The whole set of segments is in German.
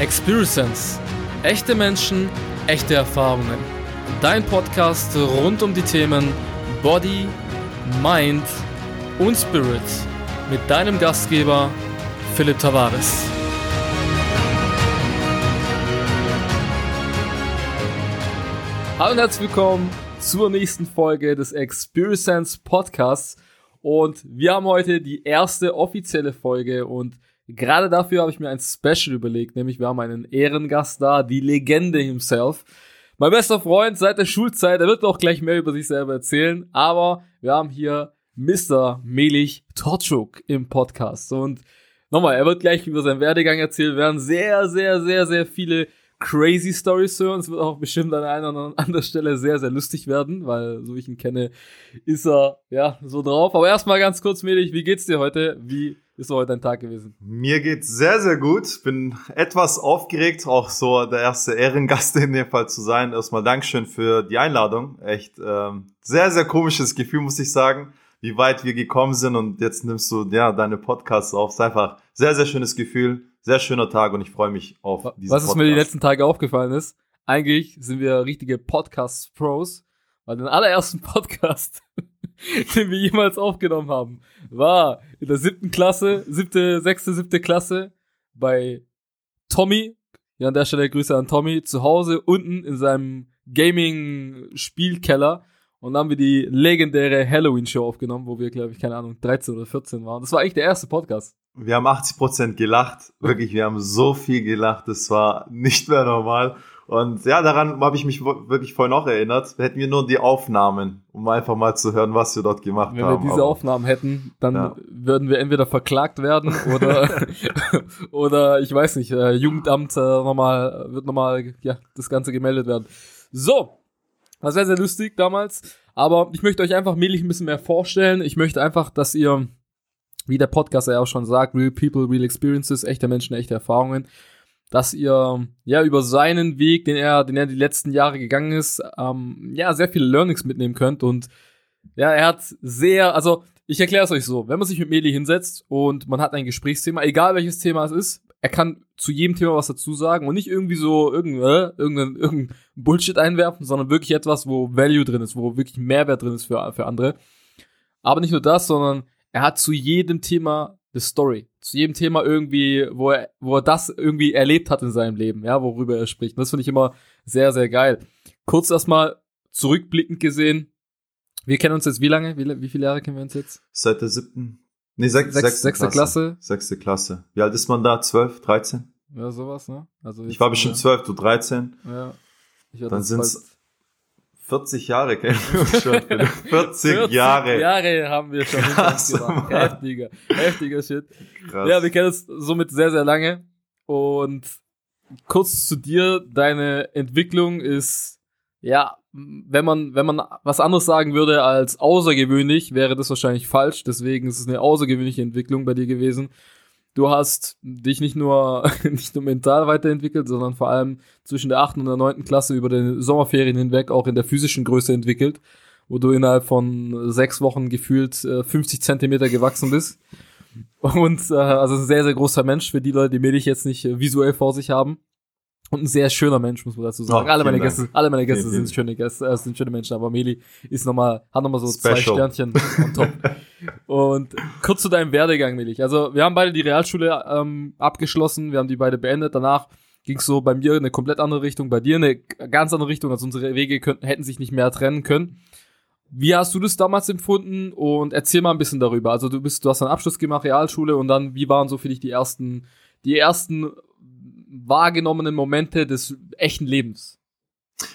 Experience. Echte Menschen, echte Erfahrungen. Dein Podcast rund um die Themen Body, Mind und Spirit mit deinem Gastgeber Philipp Tavares. Hallo und herzlich willkommen zur nächsten Folge des Experience Podcasts. Und wir haben heute die erste offizielle Folge und gerade dafür habe ich mir ein Special überlegt, nämlich wir haben einen Ehrengast da, die Legende himself. Mein bester Freund seit der Schulzeit, er wird auch gleich mehr über sich selber erzählen, aber wir haben hier Mr. Melich Torchuk im Podcast und nochmal, er wird gleich über seinen Werdegang erzählen, wir werden sehr, sehr, sehr, sehr viele crazy Stories hören. Es wird auch bestimmt an einer oder anderen Stelle sehr, sehr lustig werden, weil so wie ich ihn kenne, ist er ja so drauf. Aber erstmal ganz kurz, Melich, wie geht's dir heute? Wie ist heute dein Tag gewesen? Mir geht's sehr, sehr gut. Bin etwas aufgeregt, auch so der erste Ehrengast in dem Fall zu sein. Erstmal Dankeschön für die Einladung. Echt ähm, sehr, sehr komisches Gefühl, muss ich sagen, wie weit wir gekommen sind und jetzt nimmst du ja deine Podcasts auf. Es ist einfach sehr, sehr schönes Gefühl sehr schöner Tag und ich freue mich auf diesen Was Podcast. mir die letzten Tage aufgefallen ist, eigentlich sind wir richtige Podcast-Pros, weil den allerersten Podcast, den wir jemals aufgenommen haben, war in der siebten Klasse, siebte, sechste, siebte Klasse bei Tommy. Ja, an der Stelle Grüße an Tommy, zu Hause unten in seinem Gaming-Spielkeller. Und dann haben wir die legendäre Halloween-Show aufgenommen, wo wir, glaube ich, keine Ahnung, 13 oder 14 waren. Das war eigentlich der erste Podcast. Wir haben 80 Prozent gelacht. Wirklich, wir haben so viel gelacht. Das war nicht mehr normal. Und ja, daran habe ich mich wirklich voll noch erinnert. Hätten wir nur die Aufnahmen, um einfach mal zu hören, was wir dort gemacht Wenn haben. Wenn wir diese Aber, Aufnahmen hätten, dann ja. würden wir entweder verklagt werden oder, oder ich weiß nicht, äh, Jugendamt äh, nochmal, wird nochmal, ja, das Ganze gemeldet werden. So. War sehr, sehr lustig damals. Aber ich möchte euch einfach mählich ein bisschen mehr vorstellen. Ich möchte einfach, dass ihr wie der Podcast ja auch schon sagt, Real People, Real Experiences, echte Menschen, echte Erfahrungen, dass ihr ja über seinen Weg, den er, den er die letzten Jahre gegangen ist, ähm, ja sehr viele Learnings mitnehmen könnt und ja, er hat sehr, also ich erkläre es euch so, wenn man sich mit Meli hinsetzt und man hat ein Gesprächsthema, egal welches Thema es ist, er kann zu jedem Thema was dazu sagen und nicht irgendwie so irgendein, äh, irgendein, irgendein Bullshit einwerfen, sondern wirklich etwas, wo Value drin ist, wo wirklich Mehrwert drin ist für, für andere. Aber nicht nur das, sondern er hat zu jedem Thema eine Story. Zu jedem Thema irgendwie, wo er, wo er das irgendwie erlebt hat in seinem Leben, ja, worüber er spricht. Und das finde ich immer sehr, sehr geil. Kurz erstmal zurückblickend gesehen. Wir kennen uns jetzt wie lange? Wie, wie viele Jahre kennen wir uns jetzt? Seit der siebten. Nee, sech, sechste, sechste Klasse. Sechste Klasse. Wie alt ist man da? Zwölf, dreizehn? Ja, sowas, ne? Also ich war bestimmt zwölf, du dreizehn. Ja. Ich Dann sind's 40 Jahre kennen wir uns schon. 40, 40 Jahre. Jahre haben wir schon Krass, Heftiger, heftiger Shit. Krass. Ja, wir kennen uns somit sehr, sehr lange. Und kurz zu dir, deine Entwicklung ist, ja, wenn man, wenn man was anderes sagen würde als außergewöhnlich, wäre das wahrscheinlich falsch. Deswegen ist es eine außergewöhnliche Entwicklung bei dir gewesen. Du hast dich nicht nur, nicht nur mental weiterentwickelt, sondern vor allem zwischen der 8. und der 9. Klasse über den Sommerferien hinweg auch in der physischen Größe entwickelt, wo du innerhalb von sechs Wochen gefühlt 50 äh, Zentimeter gewachsen bist. Und äh, also ein sehr, sehr großer Mensch für die Leute, die mir dich jetzt nicht äh, visuell vor sich haben. Und ein sehr schöner Mensch, muss man dazu sagen. Oh, alle, meine Gäste, alle meine Gäste sind schöne Gäste, äh, sind schöne Menschen, aber Meli ist nochmal, hat nochmal so Special. zwei Sternchen on top. Und kurz zu deinem Werdegang, Meli. Also, wir haben beide die Realschule ähm, abgeschlossen, wir haben die beide beendet. Danach ging es so bei mir in eine komplett andere Richtung, bei dir in eine ganz andere Richtung, also unsere Wege könnten, hätten sich nicht mehr trennen können. Wie hast du das damals empfunden? Und erzähl mal ein bisschen darüber. Also du bist, du hast einen Abschluss gemacht, Realschule, und dann, wie waren so für dich die ersten, die ersten wahrgenommenen Momente des echten Lebens?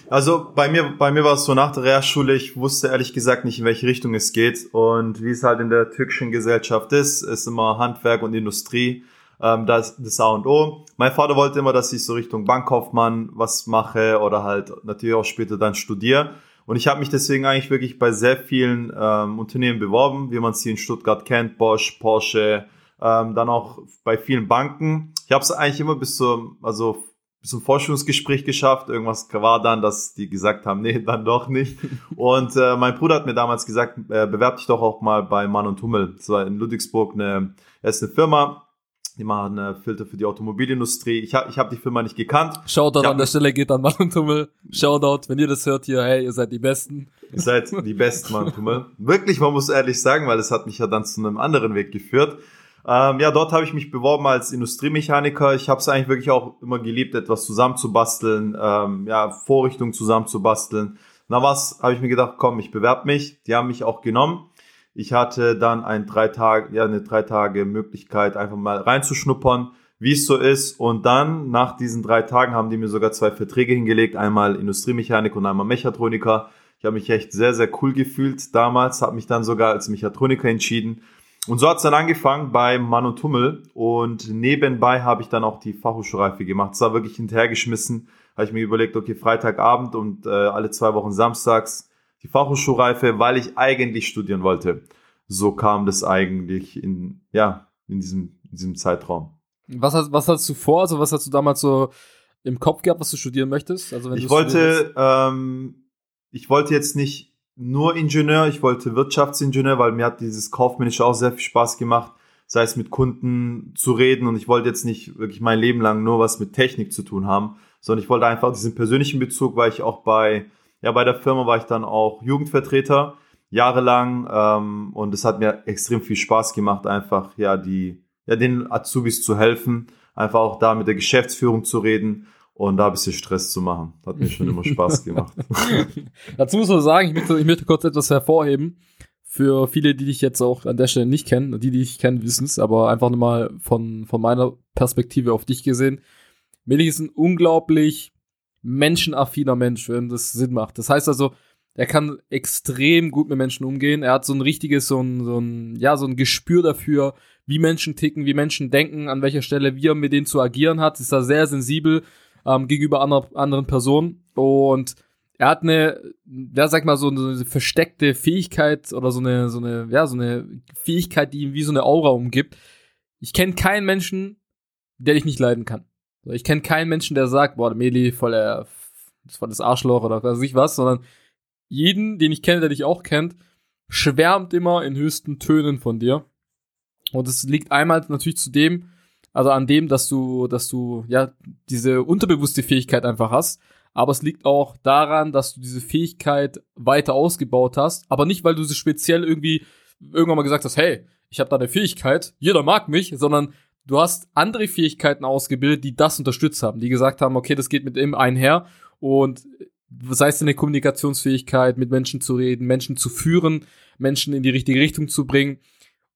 Also bei mir, bei mir war es so nach der Realschule, ich wusste ehrlich gesagt nicht, in welche Richtung es geht. Und wie es halt in der türkischen Gesellschaft ist, ist immer Handwerk und Industrie. Ähm, das, das A und O. Mein Vater wollte immer, dass ich so Richtung Bankkaufmann was mache oder halt natürlich auch später dann studiere. Und ich habe mich deswegen eigentlich wirklich bei sehr vielen ähm, Unternehmen beworben, wie man sie in Stuttgart kennt, Bosch, Porsche, ähm, dann auch bei vielen Banken. Ich habe es eigentlich immer bis zum, also bis zum Forschungsgespräch geschafft. Irgendwas war dann, dass die gesagt haben, nee, dann doch nicht. Und äh, mein Bruder hat mir damals gesagt, äh, bewerb dich doch auch mal bei Mann und Hummel. Das war in Ludwigsburg eine, ist eine Firma, Die machen äh, Filter für die Automobilindustrie. Ich habe ich hab die Firma nicht gekannt. Shoutout an der Stelle geht an Mann und Tummel. Shoutout, wenn ihr das hört hier, hey, ihr seid die Besten. Ihr seid die Besten, Mann und Tummel. Wirklich, man muss ehrlich sagen, weil es hat mich ja dann zu einem anderen Weg geführt. Ähm, ja, dort habe ich mich beworben als Industriemechaniker. Ich habe es eigentlich wirklich auch immer geliebt, etwas zusammenzubasteln, ähm, ja, Vorrichtungen zusammenzubasteln. Na was, habe ich mir gedacht, komm, ich bewerbe mich. Die haben mich auch genommen. Ich hatte dann ein drei Tage, ja, eine drei Tage Möglichkeit, einfach mal reinzuschnuppern, wie es so ist. Und dann, nach diesen drei Tagen, haben die mir sogar zwei Verträge hingelegt. Einmal Industriemechanik und einmal Mechatroniker. Ich habe mich echt sehr, sehr cool gefühlt damals, habe mich dann sogar als Mechatroniker entschieden. Und so hat es dann angefangen bei Manu Tummel und nebenbei habe ich dann auch die Fachhochschulreife gemacht. Es war wirklich hinterhergeschmissen. Habe ich mir überlegt, okay, Freitagabend und äh, alle zwei Wochen samstags die Fachhochschulreife, weil ich eigentlich studieren wollte. So kam das eigentlich in, ja, in diesem, in diesem Zeitraum. Was hast, was hast du vor? Also was hast du damals so im Kopf gehabt, was du studieren möchtest? Also wenn ich wollte, ähm, ich wollte jetzt nicht nur Ingenieur, ich wollte Wirtschaftsingenieur, weil mir hat dieses kaufmännische auch sehr viel Spaß gemacht, sei es mit Kunden zu reden. Und ich wollte jetzt nicht wirklich mein Leben lang nur was mit Technik zu tun haben, sondern ich wollte einfach diesen persönlichen Bezug, weil ich auch bei ja, bei der Firma war ich dann auch Jugendvertreter jahrelang ähm, und es hat mir extrem viel Spaß gemacht, einfach ja die ja den Azubis zu helfen, einfach auch da mit der Geschäftsführung zu reden und da ein bisschen Stress zu machen. Hat mir schon immer Spaß gemacht. Dazu muss man sagen, ich möchte, ich möchte kurz etwas hervorheben. Für viele, die dich jetzt auch an der Stelle nicht kennen, die, die dich kennen, wissen es, aber einfach nochmal von, von meiner Perspektive auf dich gesehen. Millich ist ein unglaublich menschenaffiner Mensch, wenn das Sinn macht. Das heißt also, er kann extrem gut mit Menschen umgehen. Er hat so ein richtiges, so ein, so ein, ja, so ein Gespür dafür, wie Menschen ticken, wie Menschen denken, an welcher Stelle wie er mit denen zu agieren hat. Ist da sehr sensibel ähm, gegenüber andre, anderen Personen. Und er hat eine, ja, sag mal, so eine versteckte Fähigkeit oder so eine, so eine, ja, so eine Fähigkeit, die ihm wie so eine Aura umgibt. Ich kenne keinen Menschen, der dich nicht leiden kann. Ich kenne keinen Menschen, der sagt, boah, der Meli, voll der, voll das Arschloch oder weiß ich was, sondern jeden, den ich kenne, der dich auch kennt, schwärmt immer in höchsten Tönen von dir. Und es liegt einmal natürlich zu dem, also an dem, dass du, dass du, ja, diese unterbewusste Fähigkeit einfach hast. Aber es liegt auch daran, dass du diese Fähigkeit weiter ausgebaut hast. Aber nicht, weil du sie speziell irgendwie irgendwann mal gesagt hast, hey, ich habe da eine Fähigkeit, jeder mag mich, sondern du hast andere Fähigkeiten ausgebildet, die das unterstützt haben, die gesagt haben, okay, das geht mit ihm einher und sei es eine Kommunikationsfähigkeit, mit Menschen zu reden, Menschen zu führen, Menschen in die richtige Richtung zu bringen.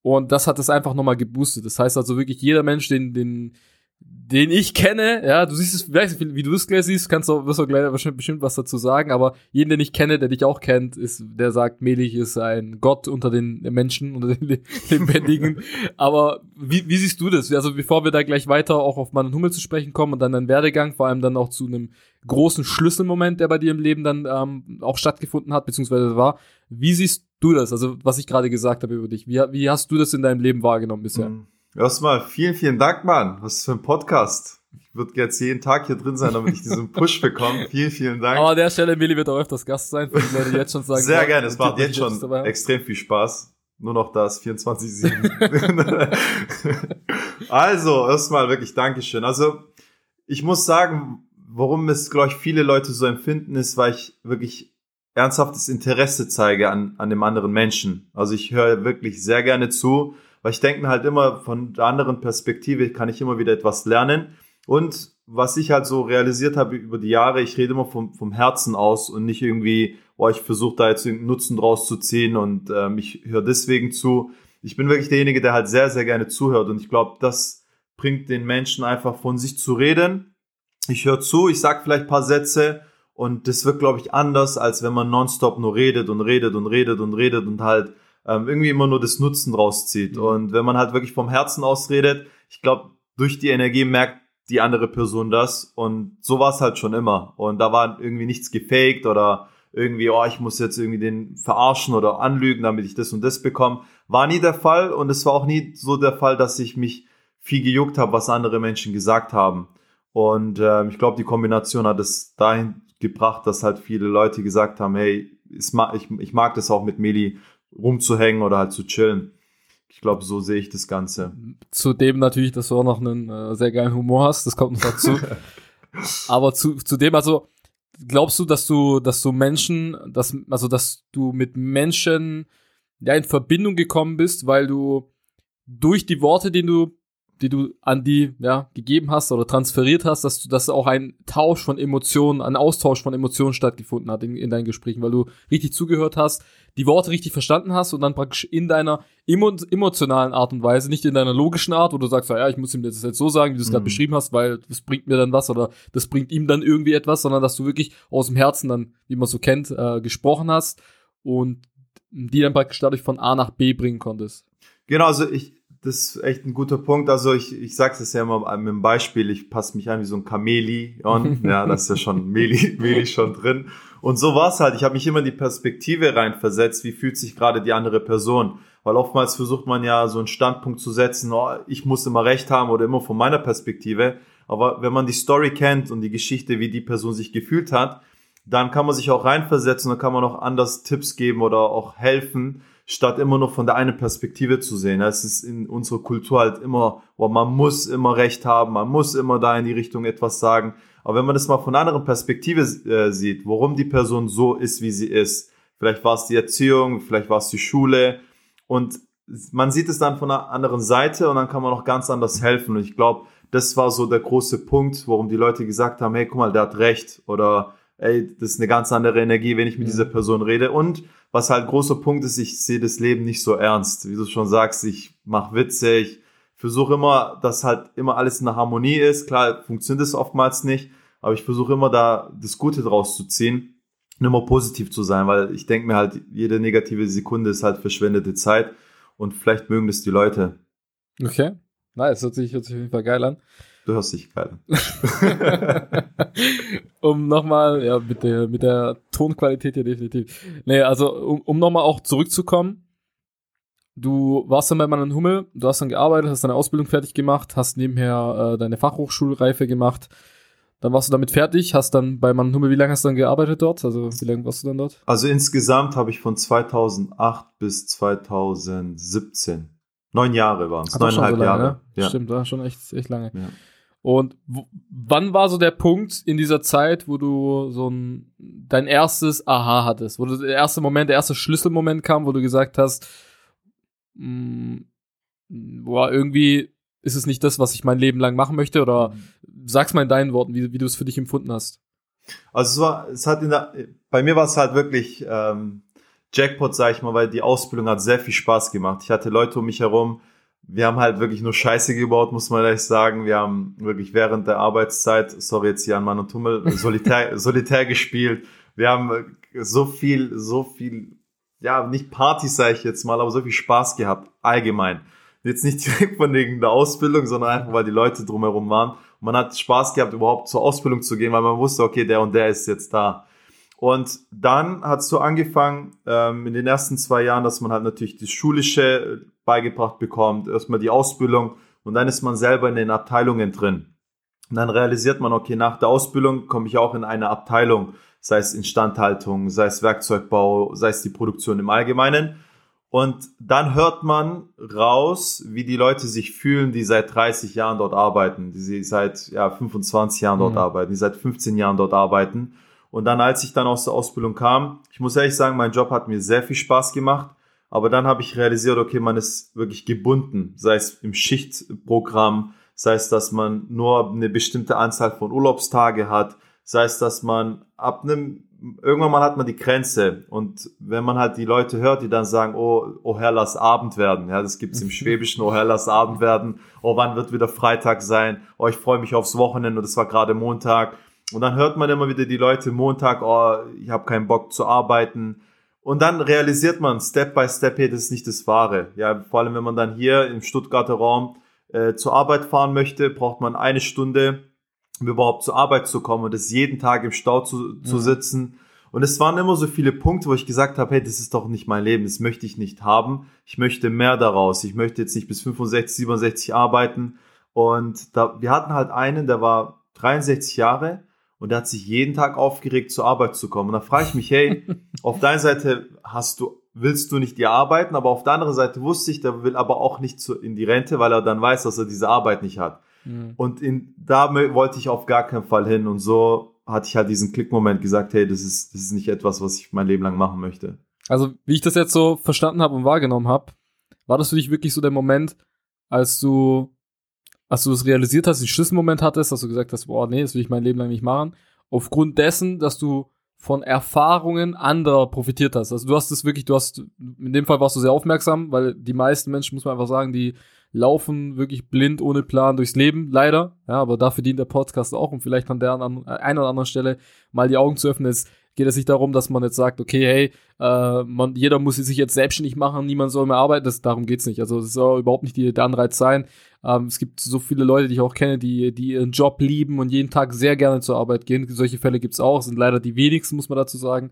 Und das hat es einfach nochmal geboostet. Das heißt also wirklich jeder Mensch, den, den, den ich kenne, ja, du siehst es, vielleicht, wie du es gleich siehst, kannst du, wirst du gleich bestimmt was dazu sagen, aber jeden, den ich kenne, der dich auch kennt, ist, der sagt, Melich ist ein Gott unter den Menschen, unter den Lebendigen. aber wie, wie siehst du das? Also bevor wir da gleich weiter auch auf Mann und Hummel zu sprechen kommen und dann deinen Werdegang, vor allem dann auch zu einem großen Schlüsselmoment, der bei dir im Leben dann ähm, auch stattgefunden hat, beziehungsweise war, wie siehst du das? Also was ich gerade gesagt habe über dich, wie, wie hast du das in deinem Leben wahrgenommen bisher? Mhm. Erstmal vielen, vielen Dank, Mann. Was für ein Podcast. Ich würde jetzt jeden Tag hier drin sein, damit ich diesen Push bekomme. vielen, vielen Dank. Aber an der Stelle, Milli wird auch öfters Gast sein, für die Leute, die jetzt schon sagen. Sehr gerne, es macht jetzt schon extrem viel Spaß. Nur noch das 24-7. also, erstmal wirklich Dankeschön. Also, ich muss sagen, warum es, glaube ich, viele Leute so empfinden, ist, weil ich wirklich ernsthaftes Interesse zeige an, an dem anderen Menschen. Also ich höre wirklich sehr gerne zu weil ich denke halt immer von der anderen Perspektive kann ich immer wieder etwas lernen. Und was ich halt so realisiert habe über die Jahre, ich rede immer vom, vom Herzen aus und nicht irgendwie, oh, ich versuche da jetzt einen Nutzen draus zu ziehen und ähm, ich höre deswegen zu. Ich bin wirklich derjenige, der halt sehr, sehr gerne zuhört und ich glaube, das bringt den Menschen einfach von sich zu reden. Ich höre zu, ich sage vielleicht paar Sätze und das wird, glaube ich, anders, als wenn man nonstop nur redet und redet und redet und redet und halt ähm, irgendwie immer nur das Nutzen rauszieht. Mhm. Und wenn man halt wirklich vom Herzen ausredet, ich glaube, durch die Energie merkt die andere Person das. Und so war es halt schon immer. Und da war irgendwie nichts gefaked oder irgendwie, oh, ich muss jetzt irgendwie den verarschen oder anlügen, damit ich das und das bekomme. War nie der Fall und es war auch nie so der Fall, dass ich mich viel gejuckt habe, was andere Menschen gesagt haben. Und äh, ich glaube, die Kombination hat es dahin gebracht, dass halt viele Leute gesagt haben, hey, ich, mag das auch mit Meli rumzuhängen oder halt zu chillen. ich glaube, so sehe ich das Ganze. Zudem natürlich, dass du auch noch einen äh, sehr geilen Humor hast, das kommt noch dazu. Aber zu, zudem, also glaubst du, dass du, dass du Menschen, dass, also dass du mit Menschen ja in Verbindung gekommen bist, weil du durch die Worte, die du die du an die ja gegeben hast oder transferiert hast, dass du dass auch ein Tausch von Emotionen, ein Austausch von Emotionen stattgefunden hat in, in deinen Gesprächen, weil du richtig zugehört hast, die Worte richtig verstanden hast und dann praktisch in deiner emo emotionalen Art und Weise, nicht in deiner logischen Art, wo du sagst, ja, ich muss ihm das jetzt so sagen, wie du es mhm. gerade beschrieben hast, weil das bringt mir dann was oder das bringt ihm dann irgendwie etwas, sondern dass du wirklich aus dem Herzen dann, wie man so kennt, äh, gesprochen hast und die dann praktisch dadurch von A nach B bringen konntest. Genau, also ich, das ist echt ein guter Punkt. Also ich, ich sag's es ja immer mit einem Beispiel, ich passe mich an wie so ein Chameleon. ja, das ist ja schon Meli, Meli schon drin. Und so war's halt. Ich habe mich immer in die Perspektive reinversetzt, wie fühlt sich gerade die andere Person. Weil oftmals versucht man ja so einen Standpunkt zu setzen, oh, ich muss immer recht haben oder immer von meiner Perspektive. Aber wenn man die Story kennt und die Geschichte, wie die Person sich gefühlt hat, dann kann man sich auch reinversetzen, dann kann man auch anders Tipps geben oder auch helfen, statt immer nur von der einen Perspektive zu sehen. Es ist in unserer Kultur halt immer, oh, man muss immer Recht haben, man muss immer da in die Richtung etwas sagen. Aber wenn man das mal von einer anderen Perspektive äh, sieht, warum die Person so ist, wie sie ist, vielleicht war es die Erziehung, vielleicht war es die Schule und man sieht es dann von einer anderen Seite und dann kann man auch ganz anders helfen. Und ich glaube, das war so der große Punkt, warum die Leute gesagt haben, hey, guck mal, der hat recht oder ey, das ist eine ganz andere Energie, wenn ich mit dieser Person rede. Und was halt großer Punkt ist, ich sehe das Leben nicht so ernst. Wie du schon sagst, ich mache Witze, ich versuche immer, dass halt immer alles in der Harmonie ist. Klar, funktioniert es oftmals nicht, aber ich versuche immer da das Gute draus zu ziehen und immer positiv zu sein, weil ich denke mir halt, jede negative Sekunde ist halt verschwendete Zeit und vielleicht mögen das die Leute. Okay. Nice, hört sich, hört sich auf jeden Fall geil an. Du hörst dich geil. um nochmal, ja, mit der, mit der Tonqualität ja definitiv. Nee, also, um, um nochmal auch zurückzukommen. Du warst dann bei Mann und Hummel, du hast dann gearbeitet, hast deine Ausbildung fertig gemacht, hast nebenher äh, deine Fachhochschulreife gemacht. Dann warst du damit fertig, hast dann bei Mann und Hummel, wie lange hast du dann gearbeitet dort? Also, wie lange warst du dann dort? Also, insgesamt habe ich von 2008 bis 2017 Neun Jahre waren es, neuneinhalb so Jahre. Ne? Ja. Stimmt, war schon echt, echt lange. Ja. Und wann war so der Punkt in dieser Zeit, wo du so ein, dein erstes Aha hattest? Wo du der erste Moment, der erste Schlüsselmoment kam, wo du gesagt hast, mh, mm, boah, irgendwie ist es nicht das, was ich mein Leben lang machen möchte? Oder sag's mal in deinen Worten, wie, wie du es für dich empfunden hast. Also es war, es hat in der, bei mir war es halt wirklich ähm, Jackpot, sag ich mal, weil die Ausbildung hat sehr viel Spaß gemacht. Ich hatte Leute um mich herum, wir haben halt wirklich nur Scheiße gebaut, muss man ehrlich sagen. Wir haben wirklich während der Arbeitszeit, sorry jetzt hier an Mann und Tummel, solitär, solitär gespielt. Wir haben so viel, so viel, ja, nicht Partys, sage ich jetzt mal, aber so viel Spaß gehabt, allgemein. Jetzt nicht direkt von wegen der Ausbildung, sondern einfach, weil die Leute drumherum waren. Und man hat Spaß gehabt, überhaupt zur Ausbildung zu gehen, weil man wusste, okay, der und der ist jetzt da. Und dann hat es so angefangen, ähm, in den ersten zwei Jahren, dass man halt natürlich das Schulische beigebracht bekommt, erstmal die Ausbildung und dann ist man selber in den Abteilungen drin. Und dann realisiert man, okay, nach der Ausbildung komme ich auch in eine Abteilung, sei es Instandhaltung, sei es Werkzeugbau, sei es die Produktion im Allgemeinen. Und dann hört man raus, wie die Leute sich fühlen, die seit 30 Jahren dort arbeiten, die seit ja, 25 Jahren dort mhm. arbeiten, die seit 15 Jahren dort arbeiten. Und dann, als ich dann aus der Ausbildung kam, ich muss ehrlich sagen, mein Job hat mir sehr viel Spaß gemacht. Aber dann habe ich realisiert, okay, man ist wirklich gebunden, sei es im Schichtprogramm, sei es, dass man nur eine bestimmte Anzahl von Urlaubstage hat, sei es, dass man ab einem, irgendwann mal hat man die Grenze. Und wenn man halt die Leute hört, die dann sagen, oh, oh Herr, lass Abend werden, ja, das gibt's im Schwäbischen, oh Herr, lass Abend werden, oh, wann wird wieder Freitag sein, oh, ich freue mich aufs Wochenende und es war gerade Montag. Und dann hört man immer wieder die Leute Montag, oh, ich habe keinen Bock zu arbeiten. Und dann realisiert man Step by Step, hey, das ist nicht das Wahre. Ja, vor allem wenn man dann hier im Stuttgarter Raum äh, zur Arbeit fahren möchte, braucht man eine Stunde, um überhaupt zur Arbeit zu kommen und das jeden Tag im Stau zu, zu mhm. sitzen. Und es waren immer so viele Punkte, wo ich gesagt habe, hey, das ist doch nicht mein Leben, das möchte ich nicht haben. Ich möchte mehr daraus. Ich möchte jetzt nicht bis 65, 67 arbeiten. Und da, wir hatten halt einen, der war 63 Jahre und der hat sich jeden Tag aufgeregt, zur Arbeit zu kommen. Und da frage ich mich, hey, auf deiner Seite hast du willst du nicht die arbeiten, aber auf der anderen Seite wusste ich, der will aber auch nicht zu, in die Rente, weil er dann weiß, dass er diese Arbeit nicht hat. Mhm. Und in, da wollte ich auf gar keinen Fall hin und so hatte ich halt diesen Klickmoment gesagt, hey, das ist, das ist nicht etwas, was ich mein Leben lang machen möchte. Also, wie ich das jetzt so verstanden habe und wahrgenommen habe, war das für dich wirklich so der Moment, als du, als du das realisiert hast, den Schlüsselmoment hattest, dass du gesagt hast, boah, nee, das will ich mein Leben lang nicht machen, aufgrund dessen, dass du von Erfahrungen anderer profitiert hast. Also du hast es wirklich, du hast, in dem Fall warst du sehr aufmerksam, weil die meisten Menschen, muss man einfach sagen, die laufen wirklich blind ohne Plan durchs Leben, leider. Ja, aber dafür dient der Podcast auch, um vielleicht an der an einer oder anderen Stelle mal die Augen zu öffnen. Es geht es nicht darum, dass man jetzt sagt, okay, hey, äh, man, jeder muss sich jetzt selbstständig machen, niemand soll mehr arbeiten. Das, darum geht's nicht. Also das soll überhaupt nicht der Anreiz sein. Ähm, es gibt so viele Leute, die ich auch kenne, die, die ihren Job lieben und jeden Tag sehr gerne zur Arbeit gehen. Solche Fälle gibt's auch, sind leider die wenigsten, muss man dazu sagen.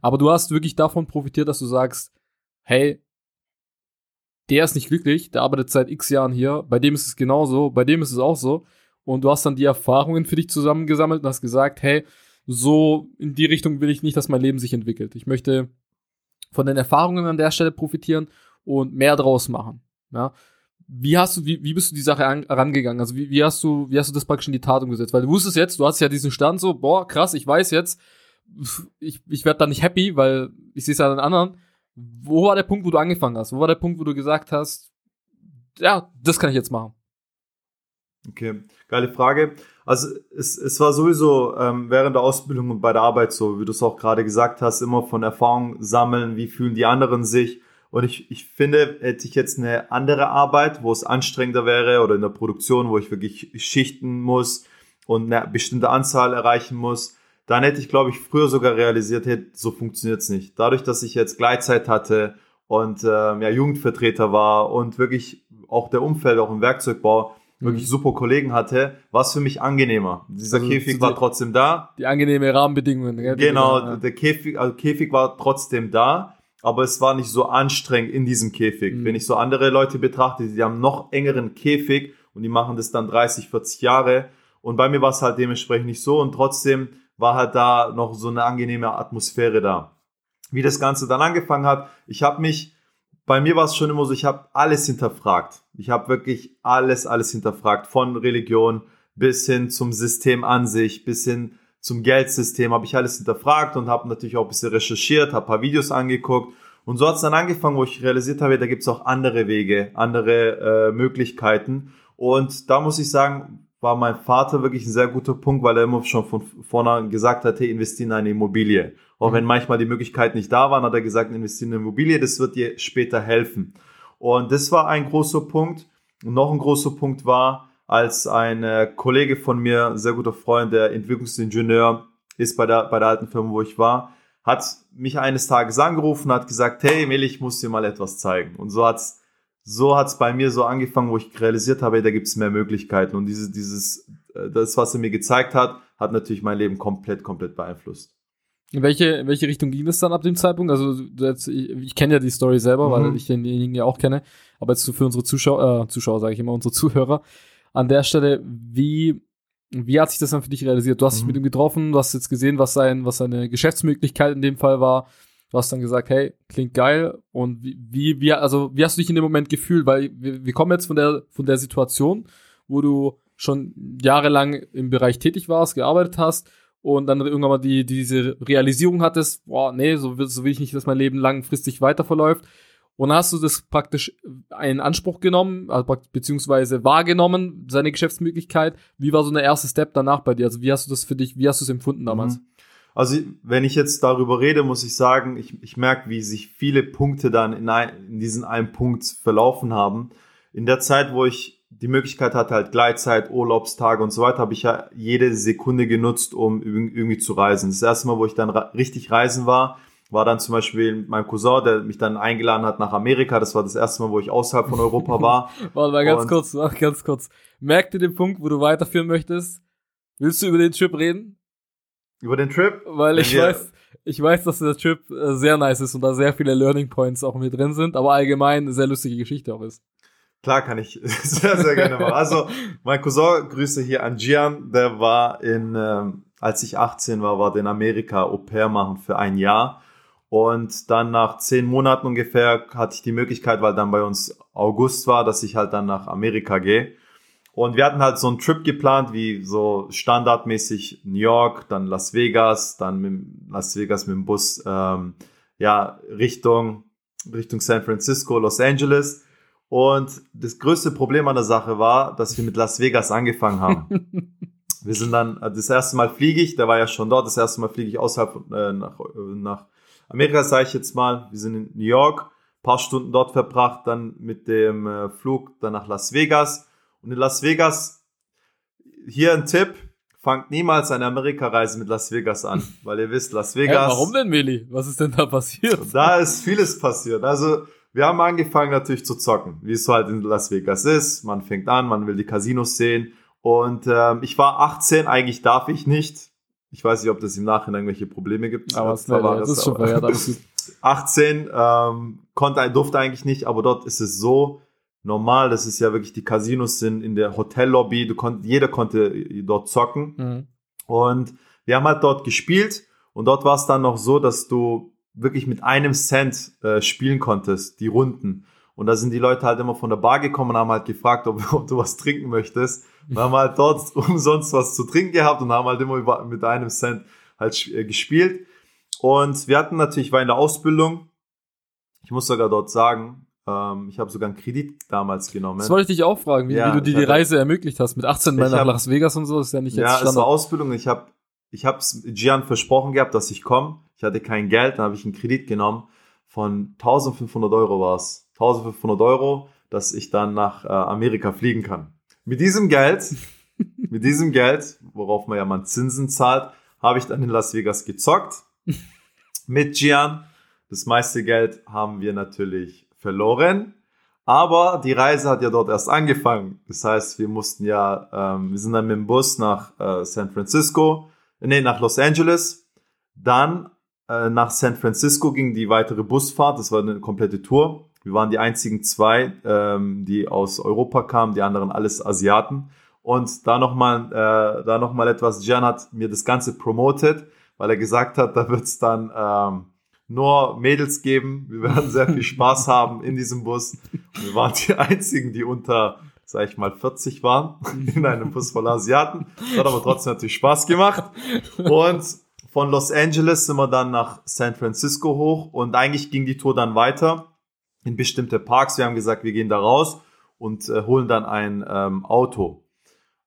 Aber du hast wirklich davon profitiert, dass du sagst, hey, der ist nicht glücklich, der arbeitet seit x Jahren hier, bei dem ist es genauso, bei dem ist es auch so. Und du hast dann die Erfahrungen für dich zusammengesammelt und hast gesagt, hey, so in die Richtung will ich nicht, dass mein Leben sich entwickelt. Ich möchte von den Erfahrungen an der Stelle profitieren und mehr draus machen. Ja. Wie hast du, wie, wie bist du die Sache an, rangegangen? Also wie, wie hast du, wie hast du das praktisch in die Tat umgesetzt? Weil du wusstest jetzt, du hast ja diesen Stand so, boah, krass, ich weiß jetzt, ich, ich werde da nicht happy, weil ich sehe es ja an den anderen. Wo war der Punkt, wo du angefangen hast? Wo war der Punkt, wo du gesagt hast, ja, das kann ich jetzt machen? Okay, geile Frage. Also es, es war sowieso ähm, während der Ausbildung und bei der Arbeit so, wie du es auch gerade gesagt hast, immer von Erfahrung sammeln, wie fühlen die anderen sich. Und ich, ich finde, hätte ich jetzt eine andere Arbeit, wo es anstrengender wäre oder in der Produktion, wo ich wirklich schichten muss und eine bestimmte Anzahl erreichen muss, dann hätte ich, glaube ich, früher sogar realisiert, hey, so funktioniert's nicht. Dadurch, dass ich jetzt Gleitzeit hatte und ähm, ja, Jugendvertreter war und wirklich auch der Umfeld, auch im Werkzeugbau, wirklich mhm. super Kollegen hatte, war es für mich angenehmer. Dieser also Käfig war trotzdem da. Die angenehme Rahmenbedingungen. Gell? Genau, ja. der Käfig, also Käfig war trotzdem da, aber es war nicht so anstrengend in diesem Käfig. Mhm. Wenn ich so andere Leute betrachte, die haben noch engeren Käfig und die machen das dann 30, 40 Jahre. Und bei mir war es halt dementsprechend nicht so und trotzdem war halt da noch so eine angenehme Atmosphäre da. Wie das Ganze dann angefangen hat, ich habe mich bei mir war es schon immer so, ich habe alles hinterfragt. Ich habe wirklich alles, alles hinterfragt. Von Religion bis hin zum System an sich, bis hin zum Geldsystem habe ich alles hinterfragt und habe natürlich auch ein bisschen recherchiert, habe ein paar Videos angeguckt. Und so hat es dann angefangen, wo ich realisiert habe, da gibt es auch andere Wege, andere äh, Möglichkeiten. Und da muss ich sagen, war mein Vater wirklich ein sehr guter Punkt, weil er immer schon von vorne gesagt hat, hey, investiere in eine Immobilie. Auch mhm. wenn manchmal die Möglichkeit nicht da war, hat er gesagt, investiere in eine Immobilie, das wird dir später helfen. Und das war ein großer Punkt. Und noch ein großer Punkt war, als ein äh, Kollege von mir, ein sehr guter Freund, der Entwicklungsingenieur ist bei der, bei der alten Firma, wo ich war, hat mich eines Tages angerufen, hat gesagt, hey Meli, ich muss dir mal etwas zeigen. Und so hat's so hat's bei mir so angefangen, wo ich realisiert habe, da gibt's mehr Möglichkeiten. Und dieses, dieses, äh, das, was er mir gezeigt hat, hat natürlich mein Leben komplett, komplett beeinflusst. In welche, in welche Richtung ging es dann ab dem Zeitpunkt? Also jetzt, ich, ich kenne ja die Story selber, mhm. weil ich denjenigen ja auch kenne. Aber jetzt für unsere Zuschauer, äh, Zuschauer sage ich immer, unsere Zuhörer, an der Stelle, wie, wie hat sich das dann für dich realisiert? Du hast mhm. dich mit ihm getroffen, du hast jetzt gesehen, was sein, was seine Geschäftsmöglichkeit in dem Fall war. Du hast dann gesagt, hey, klingt geil. Und wie, wie, also, wie hast du dich in dem Moment gefühlt? Weil wir, wir kommen jetzt von der, von der Situation, wo du schon jahrelang im Bereich tätig warst, gearbeitet hast und dann irgendwann mal die, diese Realisierung hattest, boah, nee, so will, so will ich nicht, dass mein Leben langfristig weiter verläuft. Und dann hast du das praktisch in Anspruch genommen, also beziehungsweise wahrgenommen, seine Geschäftsmöglichkeit. Wie war so der erste Step danach bei dir? Also wie hast du das für dich, wie hast du es empfunden damals? Mhm. Also wenn ich jetzt darüber rede, muss ich sagen, ich, ich merke, wie sich viele Punkte dann in, ein, in diesen einen Punkt verlaufen haben. In der Zeit, wo ich die Möglichkeit hatte, halt Gleitzeit, Urlaubstage und so weiter, habe ich ja jede Sekunde genutzt, um irgendwie zu reisen. Das erste Mal, wo ich dann richtig reisen war, war dann zum Beispiel mein Cousin, der mich dann eingeladen hat nach Amerika. Das war das erste Mal, wo ich außerhalb von Europa war. Warte mal ganz und kurz, ganz kurz. Merk dir den Punkt, wo du weiterführen möchtest. Willst du über den Trip reden? Über den Trip? Weil ich weiß, ich weiß, dass der Trip äh, sehr nice ist und da sehr viele Learning Points auch mit drin sind, aber allgemein eine sehr lustige Geschichte auch ist. Klar kann ich sehr, sehr gerne machen. Also, mein Cousin, Grüße hier an Gian, der war in, ähm, als ich 18 war, war der in Amerika Au pair machen für ein Jahr. Und dann nach zehn Monaten ungefähr hatte ich die Möglichkeit, weil dann bei uns August war, dass ich halt dann nach Amerika gehe. Und wir hatten halt so einen Trip geplant, wie so standardmäßig New York, dann Las Vegas, dann mit Las Vegas mit dem Bus, ähm, ja, Richtung, Richtung San Francisco, Los Angeles. Und das größte Problem an der Sache war, dass wir mit Las Vegas angefangen haben. wir sind dann, äh, das erste Mal fliege ich, der war ja schon dort, das erste Mal fliege ich außerhalb äh, nach, äh, nach Amerika, sage ich jetzt mal. Wir sind in New York, paar Stunden dort verbracht, dann mit dem äh, Flug dann nach Las Vegas und in Las Vegas, hier ein Tipp, fangt niemals eine Amerika-Reise mit Las Vegas an, weil ihr wisst, Las Vegas. Hey, warum denn, Meli? Was ist denn da passiert? Da ist vieles passiert. Also, wir haben angefangen natürlich zu zocken, wie es so halt in Las Vegas ist. Man fängt an, man will die Casinos sehen. Und ähm, ich war 18, eigentlich darf ich nicht. Ich weiß nicht, ob das im Nachhinein irgendwelche Probleme gibt. Aber es war das ist schon verjährt. 18 ähm, konnte, durfte eigentlich nicht, aber dort ist es so, normal, das ist ja wirklich, die Casinos sind in der Hotellobby, du konnt, jeder konnte dort zocken. Mhm. Und wir haben halt dort gespielt und dort war es dann noch so, dass du wirklich mit einem Cent äh, spielen konntest, die Runden. Und da sind die Leute halt immer von der Bar gekommen und haben halt gefragt, ob, ob du was trinken möchtest. Und haben halt dort umsonst was zu trinken gehabt und haben halt immer über, mit einem Cent halt äh, gespielt. Und wir hatten natürlich, war in der Ausbildung, ich muss sogar dort sagen, ähm, ich habe sogar einen Kredit damals genommen. Das wollte ich dich auch fragen, wie, ja, wie du dir die Reise ermöglicht hast. Mit 18 Mal nach hab, Las Vegas und so ist ja nicht jetzt Ja, Standard. es war Ausbildung. Ich habe ich hab's Gian versprochen gehabt, dass ich komme. Ich hatte kein Geld, dann habe ich einen Kredit genommen von 1500 Euro war es. 1500 Euro, dass ich dann nach äh, Amerika fliegen kann. Mit diesem Geld, mit diesem Geld, worauf man ja mal Zinsen zahlt, habe ich dann in Las Vegas gezockt. Mit Gian. Das meiste Geld haben wir natürlich verloren. Aber die Reise hat ja dort erst angefangen. Das heißt, wir mussten ja, ähm, wir sind dann mit dem Bus nach äh, San Francisco, nee, nach Los Angeles. Dann äh, nach San Francisco ging die weitere Busfahrt. Das war eine komplette Tour. Wir waren die einzigen zwei, ähm, die aus Europa kamen, die anderen alles Asiaten. Und da nochmal, äh, noch etwas, Jan hat mir das Ganze promoted, weil er gesagt hat, da wird's dann ähm, nur Mädels geben. Wir werden sehr viel Spaß haben in diesem Bus. wir waren die einzigen, die unter, sag ich mal, 40 waren in einem Bus voller Asiaten. Hat aber trotzdem natürlich Spaß gemacht. Und von Los Angeles sind wir dann nach San Francisco hoch und eigentlich ging die Tour dann weiter in bestimmte Parks. Wir haben gesagt, wir gehen da raus und äh, holen dann ein ähm, Auto.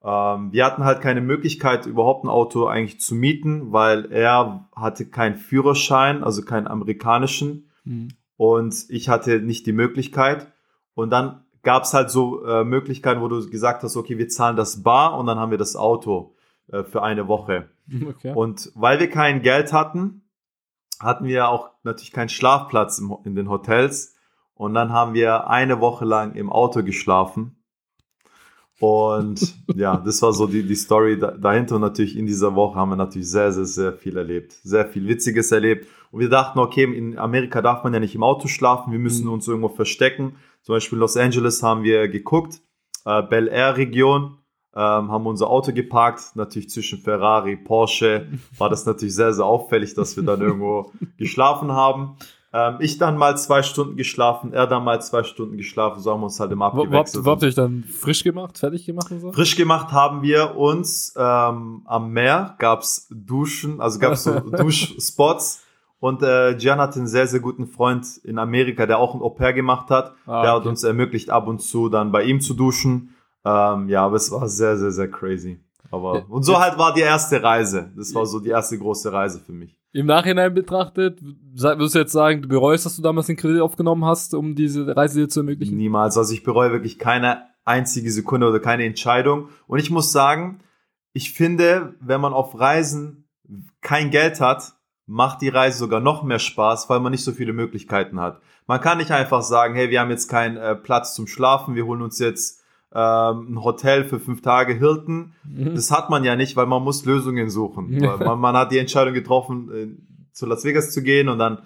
Ähm, wir hatten halt keine Möglichkeit, überhaupt ein Auto eigentlich zu mieten, weil er hatte keinen Führerschein, also keinen amerikanischen. Mhm. Und ich hatte nicht die Möglichkeit. Und dann gab es halt so äh, Möglichkeiten, wo du gesagt hast, okay, wir zahlen das bar und dann haben wir das Auto äh, für eine Woche. Okay. Und weil wir kein Geld hatten, hatten wir auch natürlich keinen Schlafplatz im, in den Hotels. Und dann haben wir eine Woche lang im Auto geschlafen. Und ja, das war so die, die Story dahinter. Und natürlich in dieser Woche haben wir natürlich sehr, sehr, sehr viel erlebt. Sehr viel Witziges erlebt. Und wir dachten, okay, in Amerika darf man ja nicht im Auto schlafen. Wir müssen mhm. uns irgendwo verstecken. Zum Beispiel Los Angeles haben wir geguckt. Äh, Bel Air Region. Ähm, haben unser Auto geparkt, natürlich zwischen Ferrari, Porsche, war das natürlich sehr, sehr auffällig, dass wir dann irgendwo geschlafen haben. Ähm, ich dann mal zwei Stunden geschlafen, er dann mal zwei Stunden geschlafen, so haben wir uns halt immer abgewechselt. Wo, wo habt ihr euch dann frisch gemacht, fertig gemacht und so? Frisch gemacht haben wir uns ähm, am Meer, gab's Duschen, also gab's so Duschspots. Und äh, Gian hat einen sehr, sehr guten Freund in Amerika, der auch ein Au-pair gemacht hat. Ah, der okay. hat uns ermöglicht, ab und zu dann bei ihm zu duschen. Ähm, ja, aber es war sehr, sehr, sehr crazy. Aber, und so halt war die erste Reise. Das war so die erste große Reise für mich. Im Nachhinein betrachtet, würdest du jetzt sagen, du bereust, dass du damals den Kredit aufgenommen hast, um diese Reise dir zu ermöglichen? Niemals. Also ich bereue wirklich keine einzige Sekunde oder keine Entscheidung. Und ich muss sagen, ich finde, wenn man auf Reisen kein Geld hat, macht die Reise sogar noch mehr Spaß, weil man nicht so viele Möglichkeiten hat. Man kann nicht einfach sagen, hey, wir haben jetzt keinen äh, Platz zum Schlafen, wir holen uns jetzt ein Hotel für fünf Tage Hilton. Mhm. Das hat man ja nicht, weil man muss Lösungen suchen. man, man, hat die Entscheidung getroffen, äh, zu Las Vegas zu gehen und dann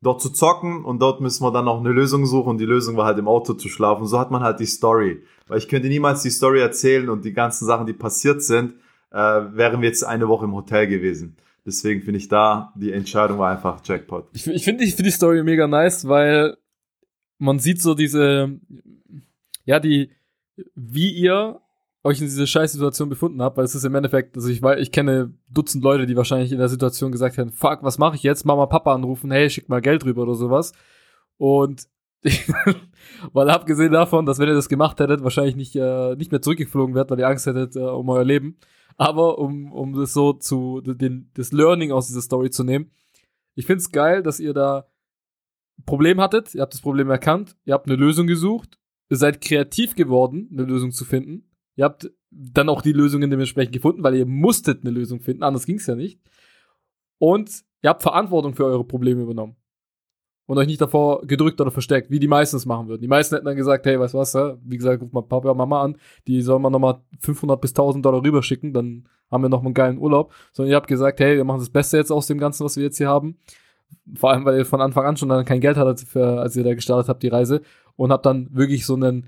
dort zu zocken und dort müssen wir dann noch eine Lösung suchen und die Lösung war halt im Auto zu schlafen. So hat man halt die Story. Weil ich könnte niemals die Story erzählen und die ganzen Sachen, die passiert sind, äh, wären wir jetzt eine Woche im Hotel gewesen. Deswegen finde ich da, die Entscheidung war einfach Jackpot. Ich, ich finde ich find die Story mega nice, weil man sieht so diese, ja, die, wie ihr euch in diese scheiß Situation befunden habt, weil es ist im Endeffekt, also ich weiß, ich kenne Dutzend Leute, die wahrscheinlich in der Situation gesagt hätten, fuck, was mache ich jetzt? Mama, Papa anrufen, hey, schick mal Geld rüber oder sowas. Und weil abgesehen davon, dass wenn ihr das gemacht hättet, wahrscheinlich nicht, äh, nicht mehr zurückgeflogen wärt, weil ihr Angst hättet äh, um euer Leben. Aber um, um das so zu, den, das Learning aus dieser Story zu nehmen, ich find's geil, dass ihr da Problem hattet, ihr habt das Problem erkannt, ihr habt eine Lösung gesucht, seid kreativ geworden, eine Lösung zu finden. Ihr habt dann auch die Lösungen dementsprechend gefunden, weil ihr musstet eine Lösung finden, anders ging's ja nicht. Und ihr habt Verantwortung für eure Probleme übernommen und euch nicht davor gedrückt oder versteckt, wie die meisten es machen würden. Die meisten hätten dann gesagt, hey, weißt du was, wie gesagt, ruf mal Papa und Mama an, die sollen mal nochmal 500 bis 1000 Dollar rüberschicken, dann haben wir noch einen geilen Urlaub. Sondern ihr habt gesagt, hey, wir machen das Beste jetzt aus dem Ganzen, was wir jetzt hier haben. Vor allem, weil ihr von Anfang an schon dann kein Geld hattet, für, als ihr da gestartet habt, die Reise. Und habt dann wirklich so einen,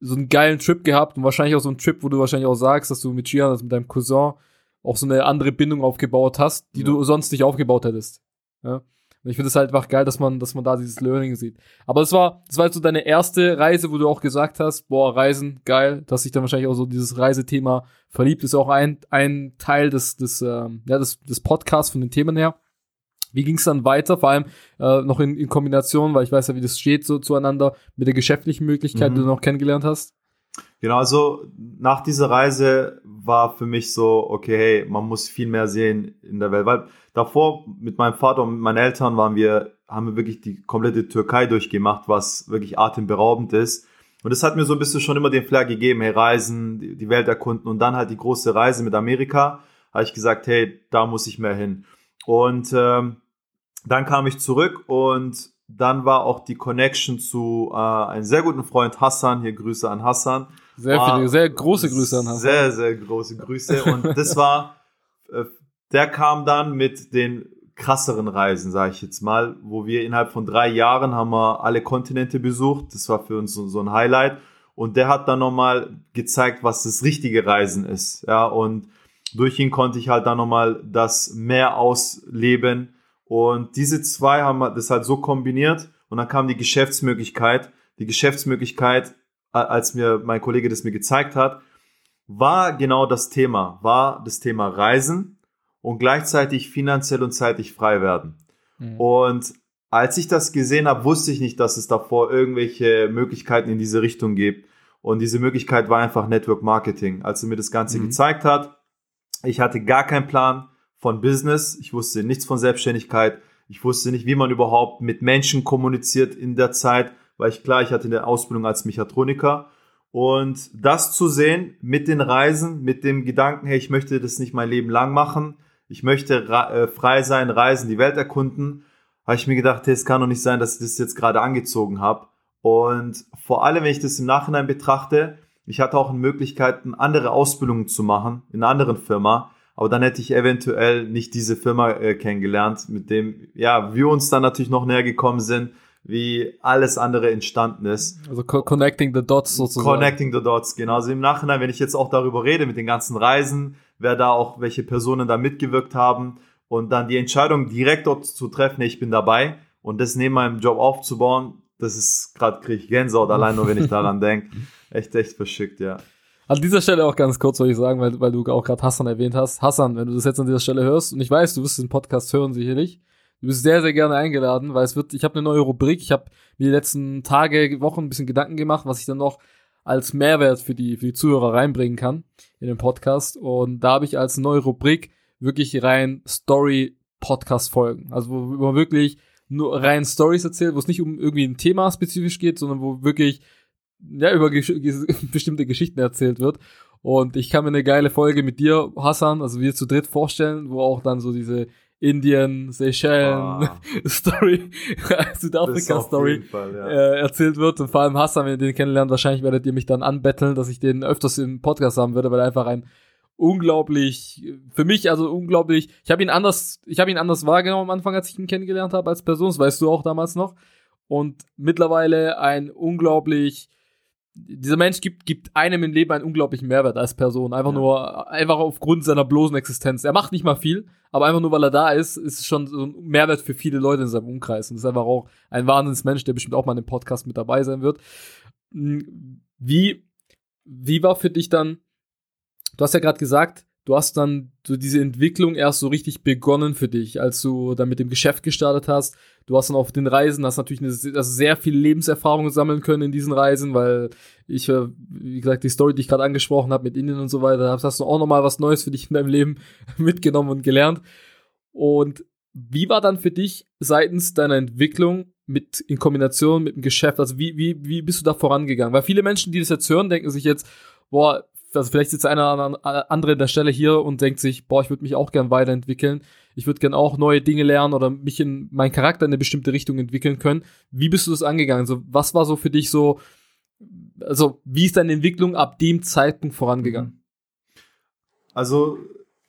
so einen geilen Trip gehabt und wahrscheinlich auch so einen Trip, wo du wahrscheinlich auch sagst, dass du mit Gian, also mit deinem Cousin, auch so eine andere Bindung aufgebaut hast, die ja. du sonst nicht aufgebaut hättest. Ja. Und ich finde es halt einfach geil, dass man, dass man da dieses Learning sieht. Aber es war, das war jetzt so deine erste Reise, wo du auch gesagt hast, boah, Reisen, geil, dass sich dann wahrscheinlich auch so dieses Reisethema verliebt, ist auch ein, ein Teil des, des, ähm, ja, des, des Podcasts von den Themen her. Wie ging es dann weiter? Vor allem äh, noch in, in Kombination, weil ich weiß ja, wie das steht so zueinander, mit der geschäftlichen Möglichkeit, mhm. die du noch kennengelernt hast. Genau, also nach dieser Reise war für mich so, okay, hey, man muss viel mehr sehen in der Welt. Weil davor mit meinem Vater und mit meinen Eltern waren wir, haben wir wirklich die komplette Türkei durchgemacht, was wirklich atemberaubend ist. Und das hat mir so ein bisschen schon immer den Flair gegeben, hey, Reisen, die Welt erkunden und dann halt die große Reise mit Amerika, habe ich gesagt, hey, da muss ich mehr hin. Und ähm, dann kam ich zurück und dann war auch die Connection zu äh, einem sehr guten Freund Hassan, hier Grüße an Hassan. Sehr viele, sehr große Grüße an Hassan. Sehr, sehr große Grüße. Und das war, äh, der kam dann mit den krasseren Reisen, sage ich jetzt mal, wo wir innerhalb von drei Jahren haben wir alle Kontinente besucht. Das war für uns so, so ein Highlight. Und der hat dann nochmal gezeigt, was das richtige Reisen ist. Ja, und durch ihn konnte ich halt dann nochmal das mehr ausleben und diese zwei haben das halt so kombiniert und dann kam die Geschäftsmöglichkeit. Die Geschäftsmöglichkeit, als mir mein Kollege das mir gezeigt hat, war genau das Thema, war das Thema Reisen und gleichzeitig finanziell und zeitlich frei werden. Mhm. Und als ich das gesehen habe, wusste ich nicht, dass es davor irgendwelche Möglichkeiten in diese Richtung gibt. Und diese Möglichkeit war einfach Network Marketing. Als er mir das Ganze mhm. gezeigt hat, ich hatte gar keinen Plan, von Business, ich wusste nichts von Selbstständigkeit, ich wusste nicht, wie man überhaupt mit Menschen kommuniziert in der Zeit, weil ich klar, ich hatte eine Ausbildung als Mechatroniker. Und das zu sehen mit den Reisen, mit dem Gedanken, hey, ich möchte das nicht mein Leben lang machen, ich möchte äh, frei sein, reisen, die Welt erkunden, habe ich mir gedacht, hey, es kann doch nicht sein, dass ich das jetzt gerade angezogen habe. Und vor allem, wenn ich das im Nachhinein betrachte, ich hatte auch Möglichkeiten, andere Ausbildungen zu machen in einer anderen Firma, aber dann hätte ich eventuell nicht diese Firma äh, kennengelernt, mit dem, ja, wir uns dann natürlich noch näher gekommen sind, wie alles andere entstanden ist. Also co connecting the dots sozusagen. Connecting the dots, genau. Also im Nachhinein, wenn ich jetzt auch darüber rede, mit den ganzen Reisen, wer da auch, welche Personen da mitgewirkt haben und dann die Entscheidung direkt dort zu treffen, ich bin dabei und das neben meinem Job aufzubauen, das ist gerade kriege ich Gänsehaut allein nur, wenn ich daran denke. Echt, echt verschickt, ja. An dieser Stelle auch ganz kurz, soll ich sagen, weil, weil du auch gerade Hassan erwähnt hast. Hassan, wenn du das jetzt an dieser Stelle hörst, und ich weiß, du wirst den Podcast hören sicherlich, du bist sehr, sehr gerne eingeladen, weil es wird, ich habe eine neue Rubrik, ich habe mir die letzten Tage, Wochen ein bisschen Gedanken gemacht, was ich dann noch als Mehrwert für die, für die Zuhörer reinbringen kann in den Podcast. Und da habe ich als neue Rubrik wirklich rein Story-Podcast-Folgen. Also wo man wirklich nur rein Stories erzählt, wo es nicht um irgendwie ein Thema spezifisch geht, sondern wo wirklich ja, über gesch bestimmte Geschichten erzählt wird. Und ich kann mir eine geile Folge mit dir, Hassan, also wir zu dritt vorstellen, wo auch dann so diese Indien, Seychellen ah. Story, Südafrika Story Fall, ja. äh, erzählt wird. Und vor allem Hassan, wenn ihr den kennenlernt, wahrscheinlich werdet ihr mich dann anbetteln, dass ich den öfters im Podcast haben würde, weil er einfach ein unglaublich, für mich also unglaublich, ich habe ihn anders, ich habe ihn anders wahrgenommen am Anfang, als ich ihn kennengelernt habe als Person, das weißt du auch damals noch. Und mittlerweile ein unglaublich dieser Mensch gibt, gibt einem im Leben einen unglaublichen Mehrwert als Person. Einfach ja. nur, einfach aufgrund seiner bloßen Existenz. Er macht nicht mal viel, aber einfach nur, weil er da ist, ist es schon so ein Mehrwert für viele Leute in seinem Umkreis. Und ist einfach auch ein Wahnsinnsmensch, der bestimmt auch mal in dem Podcast mit dabei sein wird. Hm, wie, wie war für dich dann, du hast ja gerade gesagt, du hast dann so diese Entwicklung erst so richtig begonnen für dich, als du dann mit dem Geschäft gestartet hast. Du hast dann auf den Reisen, hast natürlich eine, also sehr viel Lebenserfahrung sammeln können in diesen Reisen, weil ich, äh, wie gesagt, die Story, die ich gerade angesprochen habe mit Indien und so weiter, hast du auch nochmal was Neues für dich in deinem Leben mitgenommen und gelernt. Und wie war dann für dich seitens deiner Entwicklung mit in Kombination mit dem Geschäft, also wie, wie, wie bist du da vorangegangen? Weil viele Menschen, die das jetzt hören, denken sich jetzt, boah, also vielleicht sitzt einer oder andere an der Stelle hier und denkt sich, boah, ich würde mich auch gern weiterentwickeln. Ich würde gern auch neue Dinge lernen oder mich in meinen Charakter in eine bestimmte Richtung entwickeln können. Wie bist du das angegangen? Also, was war so für dich so, also, wie ist deine Entwicklung ab dem Zeitpunkt vorangegangen? Also,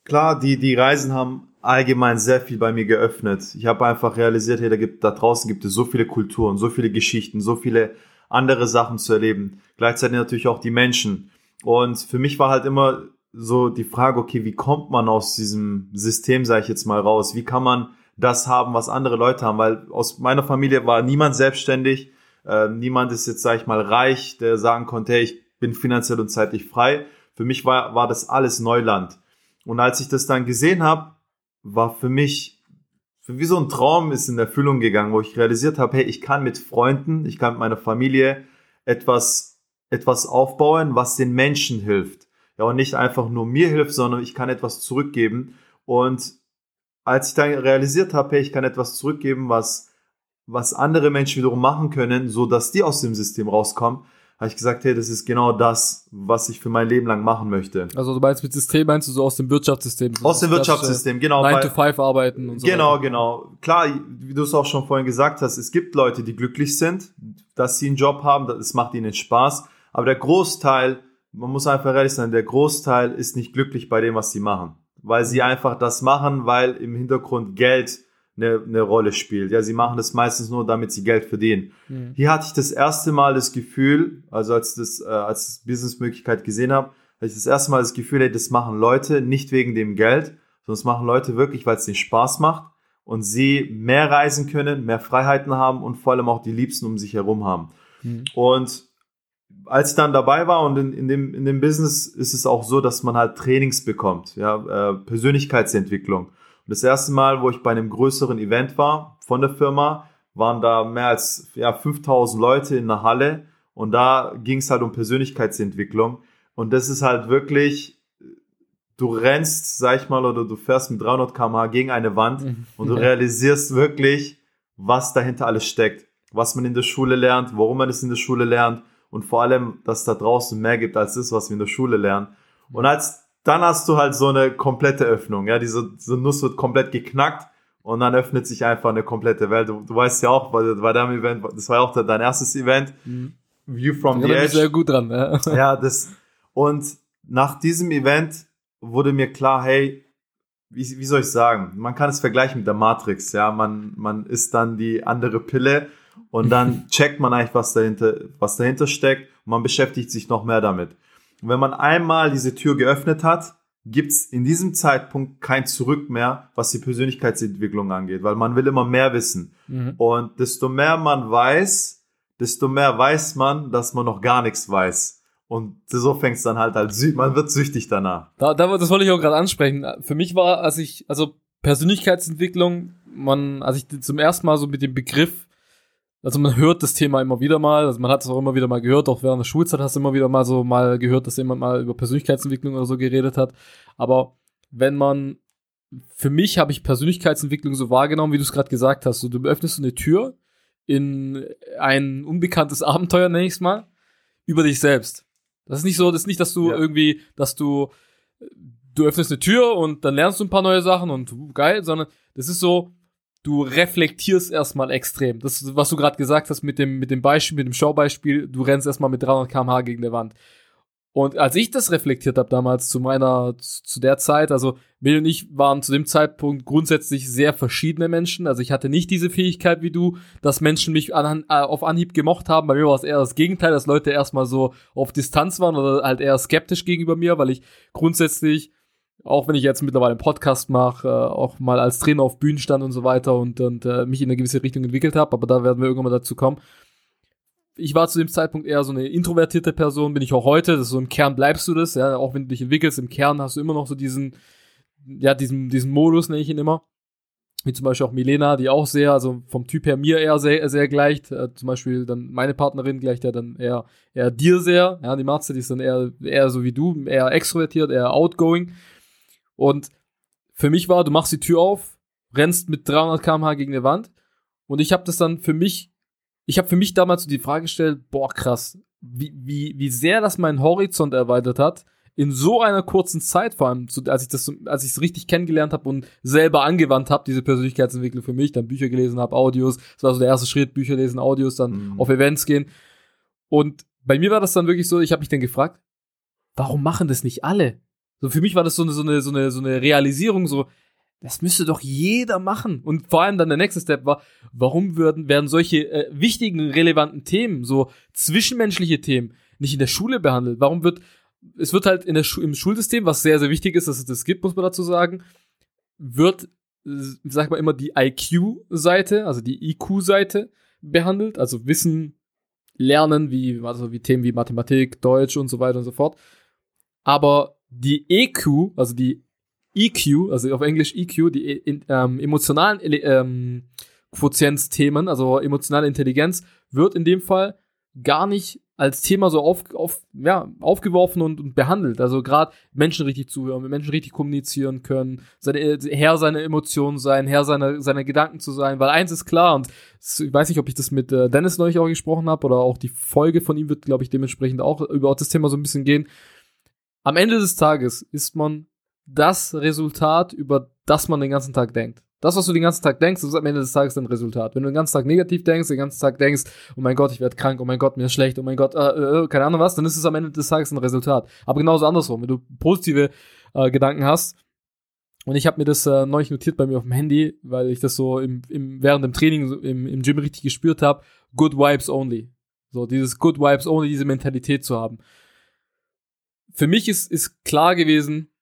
klar, die, die Reisen haben allgemein sehr viel bei mir geöffnet. Ich habe einfach realisiert, hey, da, gibt, da draußen gibt es so viele Kulturen, so viele Geschichten, so viele andere Sachen zu erleben. Gleichzeitig natürlich auch die Menschen. Und für mich war halt immer so die Frage, okay, wie kommt man aus diesem System, sage ich jetzt mal, raus? Wie kann man das haben, was andere Leute haben? Weil aus meiner Familie war niemand selbstständig, äh, niemand ist jetzt, sage ich mal, reich, der sagen konnte, hey, ich bin finanziell und zeitlich frei. Für mich war, war das alles Neuland. Und als ich das dann gesehen habe, war für mich wie so ein Traum ist in Erfüllung gegangen, wo ich realisiert habe, hey, ich kann mit Freunden, ich kann mit meiner Familie etwas etwas aufbauen, was den Menschen hilft. Ja, und nicht einfach nur mir hilft, sondern ich kann etwas zurückgeben. Und als ich dann realisiert habe, hey, ich kann etwas zurückgeben, was, was andere Menschen wiederum machen können, so dass die aus dem System rauskommen, habe ich gesagt, hey, das ist genau das, was ich für mein Leben lang machen möchte. Also du meinst mit System, meinst du so aus dem Wirtschaftssystem? So aus dem Wirtschaftssystem, genau. 9 to 5 arbeiten und so. Genau, weiter. genau. Klar, wie du es auch schon vorhin gesagt hast, es gibt Leute, die glücklich sind, dass sie einen Job haben, das macht ihnen Spaß. Aber der Großteil, man muss einfach ehrlich sein, der Großteil ist nicht glücklich bei dem, was sie machen. Weil sie einfach das machen, weil im Hintergrund Geld eine, eine Rolle spielt. Ja, sie machen das meistens nur, damit sie Geld verdienen. Mhm. Hier hatte ich das erste Mal das Gefühl, also als das, äh, als ich Businessmöglichkeit gesehen habe, hatte ich das erste Mal das Gefühl, hey, das machen Leute nicht wegen dem Geld, sondern es machen Leute wirklich, weil es ihnen Spaß macht und sie mehr reisen können, mehr Freiheiten haben und vor allem auch die Liebsten um sich herum haben. Mhm. Und als ich dann dabei war und in, in, dem, in dem Business ist es auch so, dass man halt Trainings bekommt, ja, äh, Persönlichkeitsentwicklung. Und das erste Mal, wo ich bei einem größeren Event war von der Firma, waren da mehr als ja, 5000 Leute in der Halle und da ging es halt um Persönlichkeitsentwicklung. Und das ist halt wirklich, du rennst, sag ich mal, oder du fährst mit 300 km/h gegen eine Wand mhm. und du realisierst wirklich, was dahinter alles steckt. Was man in der Schule lernt, warum man es in der Schule lernt und vor allem, dass es da draußen mehr gibt als das, was wir in der Schule lernen. Und als dann hast du halt so eine komplette Öffnung, ja, diese, diese Nuss wird komplett geknackt und dann öffnet sich einfach eine komplette Welt. Du, du weißt ja auch, bei, bei deinem Event, das war ja auch dein erstes Event, mhm. View from the Edge. sehr gut dran, ja. ja, das, und nach diesem Event wurde mir klar, hey, wie, wie soll ich sagen? Man kann es vergleichen mit der Matrix, ja. Man, man ist dann die andere Pille und dann checkt man eigentlich, was dahinter, was dahinter steckt und man beschäftigt sich noch mehr damit. Und wenn man einmal diese Tür geöffnet hat, gibt's in diesem Zeitpunkt kein Zurück mehr, was die Persönlichkeitsentwicklung angeht, weil man will immer mehr wissen. Mhm. Und desto mehr man weiß, desto mehr weiß man, dass man noch gar nichts weiß. Und so fängt's dann halt halt, man wird süchtig danach. Da, da, das wollte ich auch gerade ansprechen. Für mich war, als ich, also Persönlichkeitsentwicklung, man, als ich zum ersten Mal so mit dem Begriff also man hört das Thema immer wieder mal, also man hat es auch immer wieder mal gehört, auch während der Schulzeit hast du immer wieder mal so mal gehört, dass jemand mal über Persönlichkeitsentwicklung oder so geredet hat. Aber wenn man, für mich habe ich Persönlichkeitsentwicklung so wahrgenommen, wie du es gerade gesagt hast. So, du öffnest eine Tür in ein unbekanntes Abenteuer, nenne ich es mal, über dich selbst. Das ist nicht so, das ist nicht, dass du ja. irgendwie, dass du, du öffnest eine Tür und dann lernst du ein paar neue Sachen und geil, sondern das ist so, du reflektierst erstmal extrem. Das, was du gerade gesagt hast mit dem, mit dem Beispiel, mit dem Schaubeispiel, du rennst erstmal mit 300 km/h gegen die Wand. Und als ich das reflektiert habe damals zu meiner, zu der Zeit, also Bill und ich waren zu dem Zeitpunkt grundsätzlich sehr verschiedene Menschen. Also ich hatte nicht diese Fähigkeit wie du, dass Menschen mich an, äh, auf Anhieb gemocht haben. Bei mir war es eher das Gegenteil, dass Leute erstmal so auf Distanz waren oder halt eher skeptisch gegenüber mir, weil ich grundsätzlich, auch wenn ich jetzt mittlerweile einen Podcast mache, äh, auch mal als Trainer auf Bühnen stand und so weiter und, und äh, mich in eine gewisse Richtung entwickelt habe, aber da werden wir irgendwann mal dazu kommen ich war zu dem Zeitpunkt eher so eine introvertierte Person, bin ich auch heute. Das ist so im Kern bleibst du das, ja, auch wenn du dich entwickelst, im Kern hast du immer noch so diesen, ja, diesen, diesen Modus nenne ich ihn immer. Wie zum Beispiel auch Milena, die auch sehr, also vom Typ her mir eher sehr, sehr gleicht. Äh, zum Beispiel dann meine Partnerin gleicht ja dann eher, eher dir sehr. Ja, die Marze, die ist dann eher, eher so wie du, eher extrovertiert, eher outgoing. Und für mich war, du machst die Tür auf, rennst mit 300 km/h gegen eine Wand. Und ich habe das dann für mich ich habe für mich damals so die Frage gestellt, boah, krass, wie, wie, wie sehr das meinen Horizont erweitert hat, in so einer kurzen Zeit, vor allem, als ich das, als ich es richtig kennengelernt habe und selber angewandt habe, diese Persönlichkeitsentwicklung für mich, dann Bücher gelesen habe, Audios, das war so der erste Schritt, Bücher lesen, Audios, dann mhm. auf Events gehen. Und bei mir war das dann wirklich so, ich habe mich dann gefragt, warum machen das nicht alle? So für mich war das so eine, so eine, so eine, so eine Realisierung, so, das müsste doch jeder machen. Und vor allem dann der nächste Step war, warum würden, werden solche äh, wichtigen, relevanten Themen, so zwischenmenschliche Themen, nicht in der Schule behandelt? Warum wird, es wird halt in der Schu im Schulsystem, was sehr, sehr wichtig ist, dass es das gibt, muss man dazu sagen, wird, sag mal immer, die IQ-Seite, also die IQ-Seite behandelt, also Wissen, Lernen, wie, also wie Themen wie Mathematik, Deutsch und so weiter und so fort. Aber die EQ, also die EQ, also auf Englisch EQ, die in, ähm, emotionalen ähm, Quotienzthemen, also emotionale Intelligenz, wird in dem Fall gar nicht als Thema so auf, auf, ja, aufgeworfen und, und behandelt. Also gerade Menschen richtig zuhören, mit Menschen richtig kommunizieren können, seine, Herr seiner Emotionen sein, Herr seiner, seiner Gedanken zu sein. Weil eins ist klar, und ich weiß nicht, ob ich das mit äh, Dennis neulich auch gesprochen habe, oder auch die Folge von ihm wird, glaube ich, dementsprechend auch über das Thema so ein bisschen gehen. Am Ende des Tages ist man das Resultat, über das man den ganzen Tag denkt. Das, was du den ganzen Tag denkst, ist am Ende des Tages dein Resultat. Wenn du den ganzen Tag negativ denkst, den ganzen Tag denkst, oh mein Gott, ich werde krank, oh mein Gott, mir ist schlecht, oh mein Gott, äh, äh, keine Ahnung was, dann ist es am Ende des Tages ein Resultat. Aber genauso andersrum, wenn du positive äh, Gedanken hast, und ich habe mir das äh, neulich notiert bei mir auf dem Handy, weil ich das so im, im, während dem Training im, im Gym richtig gespürt habe, good vibes only. So dieses good vibes only, diese Mentalität zu haben. Für mich ist, ist klar gewesen,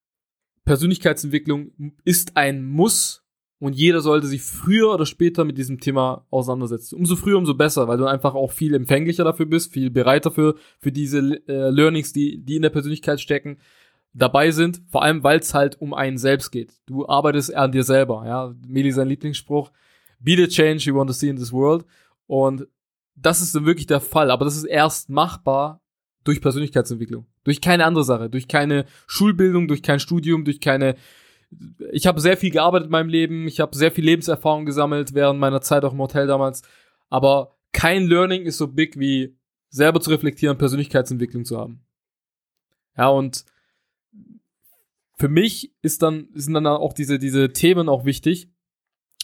Persönlichkeitsentwicklung ist ein Muss und jeder sollte sich früher oder später mit diesem Thema auseinandersetzen. Umso früher, umso besser, weil du einfach auch viel empfänglicher dafür bist, viel bereiter für, für diese äh, Learnings, die, die in der Persönlichkeit stecken, dabei sind. Vor allem, weil es halt um einen selbst geht. Du arbeitest an dir selber. Ja, Meli sein Lieblingsspruch. Be the change you want to see in this world. Und das ist dann wirklich der Fall. Aber das ist erst machbar, durch Persönlichkeitsentwicklung. Durch keine andere Sache. Durch keine Schulbildung, durch kein Studium, durch keine. Ich habe sehr viel gearbeitet in meinem Leben. Ich habe sehr viel Lebenserfahrung gesammelt während meiner Zeit auch im Hotel damals. Aber kein Learning ist so big wie selber zu reflektieren, Persönlichkeitsentwicklung zu haben. Ja, und für mich ist dann, sind dann auch diese, diese Themen auch wichtig,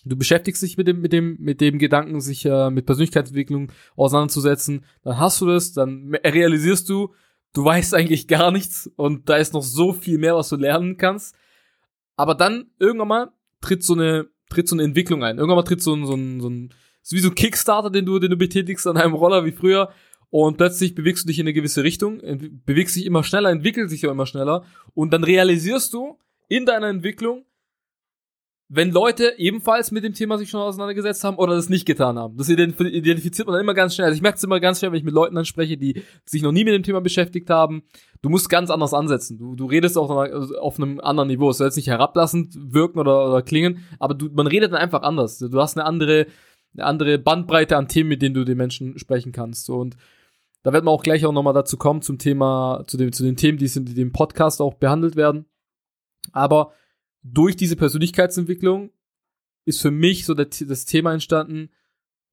du beschäftigst dich mit dem, mit dem, mit dem Gedanken, sich äh, mit Persönlichkeitsentwicklung auseinanderzusetzen, dann hast du das, dann realisierst du, du weißt eigentlich gar nichts und da ist noch so viel mehr, was du lernen kannst. Aber dann irgendwann mal tritt so eine, tritt so eine Entwicklung ein. Irgendwann mal tritt so ein, so ein, so ein, so wie so ein Kickstarter, den du, den du betätigst an einem Roller wie früher und plötzlich bewegst du dich in eine gewisse Richtung, bewegst dich immer schneller, entwickelt sich immer schneller und dann realisierst du in deiner Entwicklung, wenn Leute ebenfalls mit dem Thema sich schon auseinandergesetzt haben oder das nicht getan haben. Das identifiziert man dann immer ganz schnell. Also ich merke es immer ganz schnell, wenn ich mit Leuten anspreche, die sich noch nie mit dem Thema beschäftigt haben. Du musst ganz anders ansetzen. Du, du redest auch auf einem anderen Niveau. Es soll jetzt nicht herablassend wirken oder, oder klingen, aber du, man redet dann einfach anders. Du hast eine andere, eine andere Bandbreite an Themen, mit denen du den Menschen sprechen kannst. Und da wird man auch gleich auch nochmal dazu kommen zum Thema, zu, dem, zu den Themen, die in dem Podcast auch behandelt werden. Aber durch diese Persönlichkeitsentwicklung ist für mich so das Thema entstanden,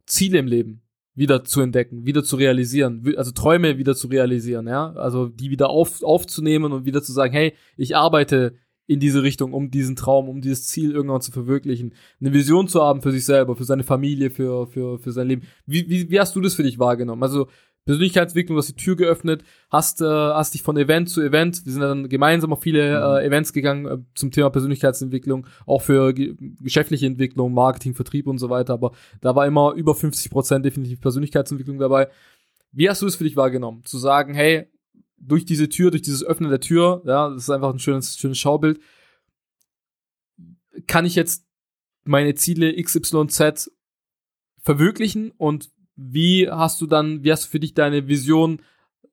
Ziele im Leben wieder zu entdecken, wieder zu realisieren, also Träume wieder zu realisieren, ja, also die wieder auf, aufzunehmen und wieder zu sagen, hey, ich arbeite in diese Richtung, um diesen Traum, um dieses Ziel irgendwann zu verwirklichen, eine Vision zu haben für sich selber, für seine Familie, für, für, für sein Leben. Wie, wie, wie hast du das für dich wahrgenommen? Also Persönlichkeitsentwicklung, du hast die Tür geöffnet, hast, äh, hast dich von Event zu Event, wir sind dann gemeinsam auf viele mhm. äh, Events gegangen äh, zum Thema Persönlichkeitsentwicklung, auch für ge geschäftliche Entwicklung, Marketing, Vertrieb und so weiter, aber da war immer über 50 Prozent definitiv Persönlichkeitsentwicklung dabei. Wie hast du es für dich wahrgenommen? Zu sagen, hey, durch diese Tür, durch dieses Öffnen der Tür, ja, das ist einfach ein schönes, schönes Schaubild, kann ich jetzt meine Ziele XYZ verwirklichen und wie hast du dann, wie hast du für dich deine Vision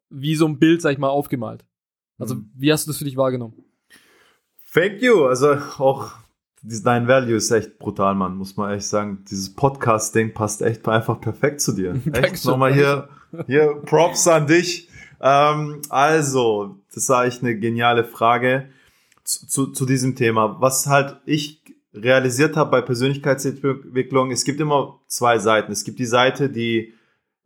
wie so ein Bild, sag ich mal, aufgemalt? Also, mhm. wie hast du das für dich wahrgenommen? Thank you. Also, auch dein Value ist echt brutal, Mann, muss man echt sagen. Dieses Podcast-Ding passt echt einfach perfekt zu dir. echt, nochmal hier, hier Props an dich. Ähm, also, das war echt eine geniale Frage zu, zu, zu diesem Thema. Was halt ich realisiert habe bei Persönlichkeitsentwicklung, es gibt immer zwei Seiten. Es gibt die Seite, die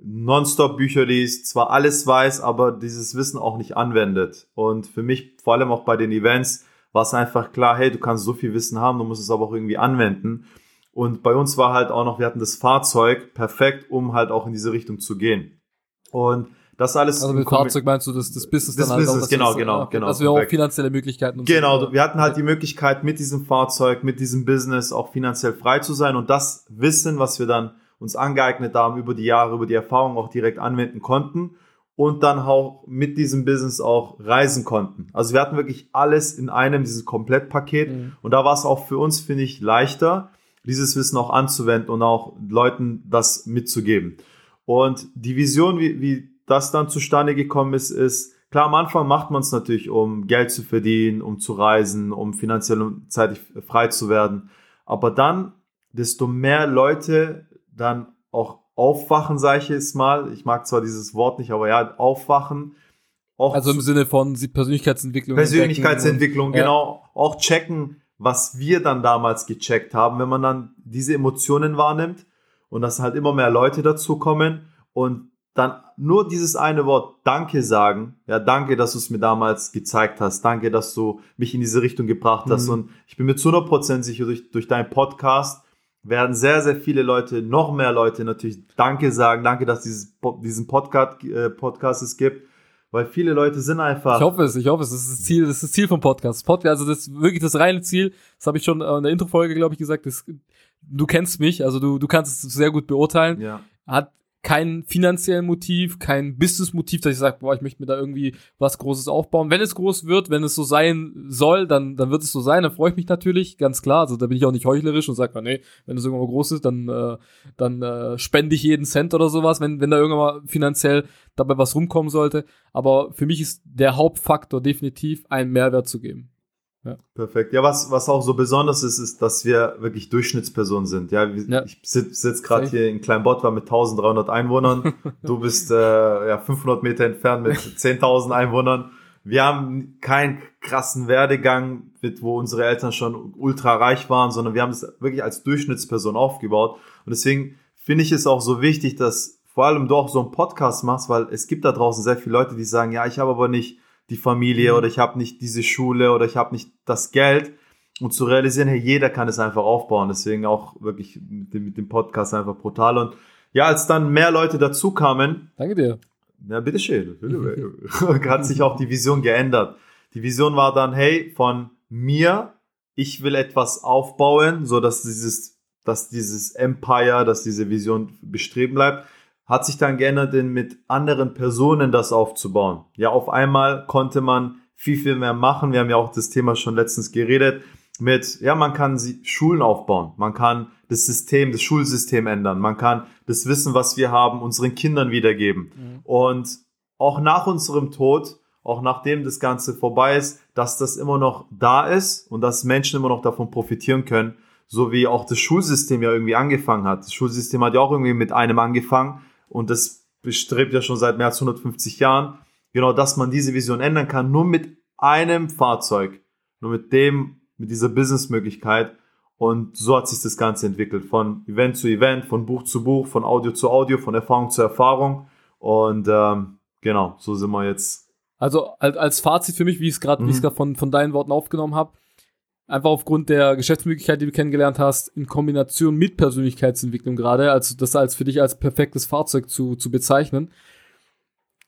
nonstop Bücher liest, zwar alles weiß, aber dieses Wissen auch nicht anwendet. Und für mich, vor allem auch bei den Events, war es einfach klar, hey, du kannst so viel Wissen haben, du musst es aber auch irgendwie anwenden. Und bei uns war halt auch noch, wir hatten das Fahrzeug perfekt, um halt auch in diese Richtung zu gehen. Und das alles. Also mit Fahrzeug meinst du das, das Business das dann halt Business, auch, genau, genau, genau. Dass wir auch finanzielle Möglichkeiten und Genau, so. wir hatten halt die Möglichkeit, mit diesem Fahrzeug, mit diesem Business auch finanziell frei zu sein und das Wissen, was wir dann uns angeeignet haben über die Jahre, über die Erfahrung auch direkt anwenden konnten und dann auch mit diesem Business auch reisen konnten. Also wir hatten wirklich alles in einem, dieses Komplettpaket mhm. und da war es auch für uns, finde ich, leichter, dieses Wissen auch anzuwenden und auch Leuten das mitzugeben. Und die Vision, wie, wie das dann zustande gekommen ist, ist, klar, am Anfang macht man es natürlich, um Geld zu verdienen, um zu reisen, um finanziell und zeitlich frei zu werden. Aber dann, desto mehr Leute dann auch aufwachen, sage ich jetzt mal. Ich mag zwar dieses Wort nicht, aber ja, aufwachen. Auch also im Sinne von Persönlichkeitsentwicklung. Persönlichkeitsentwicklung, und, genau. Ja. Auch checken, was wir dann damals gecheckt haben, wenn man dann diese Emotionen wahrnimmt und dass halt immer mehr Leute dazukommen und dann nur dieses eine Wort Danke sagen. Ja, danke, dass du es mir damals gezeigt hast. Danke, dass du mich in diese Richtung gebracht hast. Mhm. Und ich bin mir zu 100% sicher, durch, durch deinen Podcast werden sehr, sehr viele Leute, noch mehr Leute natürlich Danke sagen. Danke, dass dieses, diesen Podcast, äh, Podcast es gibt. Weil viele Leute sind einfach. Ich hoffe es, ich hoffe es. Das ist das Ziel, das ist das Ziel vom Podcast. Podcast, also das ist wirklich das reine Ziel. Das habe ich schon in der Intro-Folge, glaube ich, gesagt. Das, du kennst mich, also du, du kannst es sehr gut beurteilen. Ja. Hat kein finanziellen Motiv, kein Business-Motiv, dass ich sage, boah, ich möchte mir da irgendwie was Großes aufbauen. Wenn es groß wird, wenn es so sein soll, dann, dann wird es so sein, dann freue ich mich natürlich, ganz klar. Also da bin ich auch nicht heuchlerisch und sage, nee, wenn es irgendwann mal groß ist, dann, äh, dann äh, spende ich jeden Cent oder sowas, wenn, wenn da irgendwann mal finanziell dabei was rumkommen sollte. Aber für mich ist der Hauptfaktor definitiv, einen Mehrwert zu geben. Ja. Perfekt. Ja, was, was auch so besonders ist, ist, dass wir wirklich Durchschnittspersonen sind. Ja, ja. ich sitze sitz gerade hier in Kleinbottwar mit 1300 Einwohnern. du bist äh, ja 500 Meter entfernt mit 10.000 Einwohnern. Wir haben keinen krassen Werdegang, mit, wo unsere Eltern schon ultra reich waren, sondern wir haben es wirklich als Durchschnittsperson aufgebaut. Und deswegen finde ich es auch so wichtig, dass vor allem du auch so einen Podcast machst, weil es gibt da draußen sehr viele Leute, die sagen, ja, ich habe aber nicht die Familie mhm. oder ich habe nicht diese Schule oder ich habe nicht das Geld. Und zu realisieren, hey, jeder kann es einfach aufbauen. Deswegen auch wirklich mit dem, mit dem Podcast einfach brutal. Und ja, als dann mehr Leute dazu kamen. Danke dir. Ja, bitteschön. hat sich auch die Vision geändert. Die Vision war dann, hey, von mir, ich will etwas aufbauen, so dass dieses, dass dieses Empire, dass diese Vision bestreben bleibt hat sich dann geändert, denn mit anderen Personen das aufzubauen. Ja, auf einmal konnte man viel, viel mehr machen. Wir haben ja auch das Thema schon letztens geredet mit, ja, man kann Schulen aufbauen. Man kann das System, das Schulsystem ändern. Man kann das Wissen, was wir haben, unseren Kindern wiedergeben. Mhm. Und auch nach unserem Tod, auch nachdem das Ganze vorbei ist, dass das immer noch da ist und dass Menschen immer noch davon profitieren können, so wie auch das Schulsystem ja irgendwie angefangen hat. Das Schulsystem hat ja auch irgendwie mit einem angefangen und das bestrebt ja schon seit mehr als 150 Jahren, genau, dass man diese Vision ändern kann, nur mit einem Fahrzeug, nur mit dem, mit dieser Businessmöglichkeit. Und so hat sich das Ganze entwickelt, von Event zu Event, von Buch zu Buch, von Audio zu Audio, von Erfahrung zu Erfahrung. Und ähm, genau, so sind wir jetzt. Also als Fazit für mich, wie ich es gerade, mhm. wie ich es gerade von, von deinen Worten aufgenommen habe, einfach aufgrund der Geschäftsmöglichkeit, die du kennengelernt hast, in Kombination mit Persönlichkeitsentwicklung gerade, also das als für dich als perfektes Fahrzeug zu, zu bezeichnen.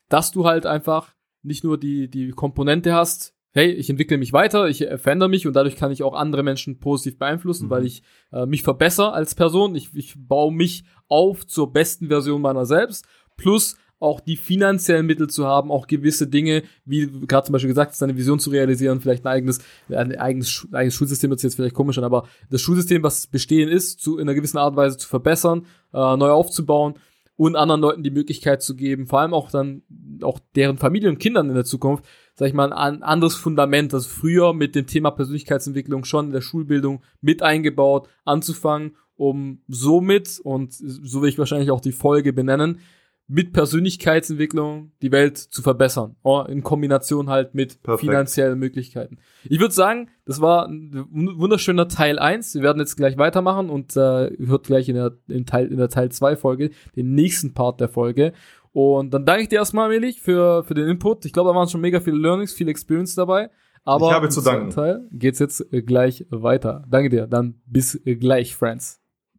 dass du halt einfach nicht nur die, die Komponente hast, hey, ich entwickle mich weiter, ich verändere mich und dadurch kann ich auch andere Menschen positiv beeinflussen, mhm. weil ich äh, mich verbessere als Person. Ich, ich baue mich auf zur besten Version meiner selbst. Plus auch die finanziellen Mittel zu haben, auch gewisse Dinge, wie gerade zum Beispiel gesagt, seine Vision zu realisieren, vielleicht ein eigenes, ein eigenes, eigenes Schulsystem wird jetzt vielleicht komisch aber das Schulsystem, was bestehen ist, zu, in einer gewissen Art und Weise zu verbessern, äh, neu aufzubauen und anderen Leuten die Möglichkeit zu geben, vor allem auch dann auch deren Familien und Kindern in der Zukunft, sag ich mal, ein anderes Fundament, das früher mit dem Thema Persönlichkeitsentwicklung schon in der Schulbildung mit eingebaut, anzufangen, um somit, und so will ich wahrscheinlich auch die Folge benennen, mit Persönlichkeitsentwicklung die Welt zu verbessern. Oh, in Kombination halt mit Perfekt. finanziellen Möglichkeiten. Ich würde sagen, das war ein wunderschöner Teil 1. Wir werden jetzt gleich weitermachen und äh, hört gleich in der, in Teil, in der Teil 2 Folge den nächsten Part der Folge. Und dann danke ich dir erstmal, Melich, für, für den Input. Ich glaube, da waren schon mega viele Learnings, viel Experience dabei. Aber ich habe zu danken. Teil geht's jetzt gleich weiter. Danke dir. Dann bis gleich, Friends.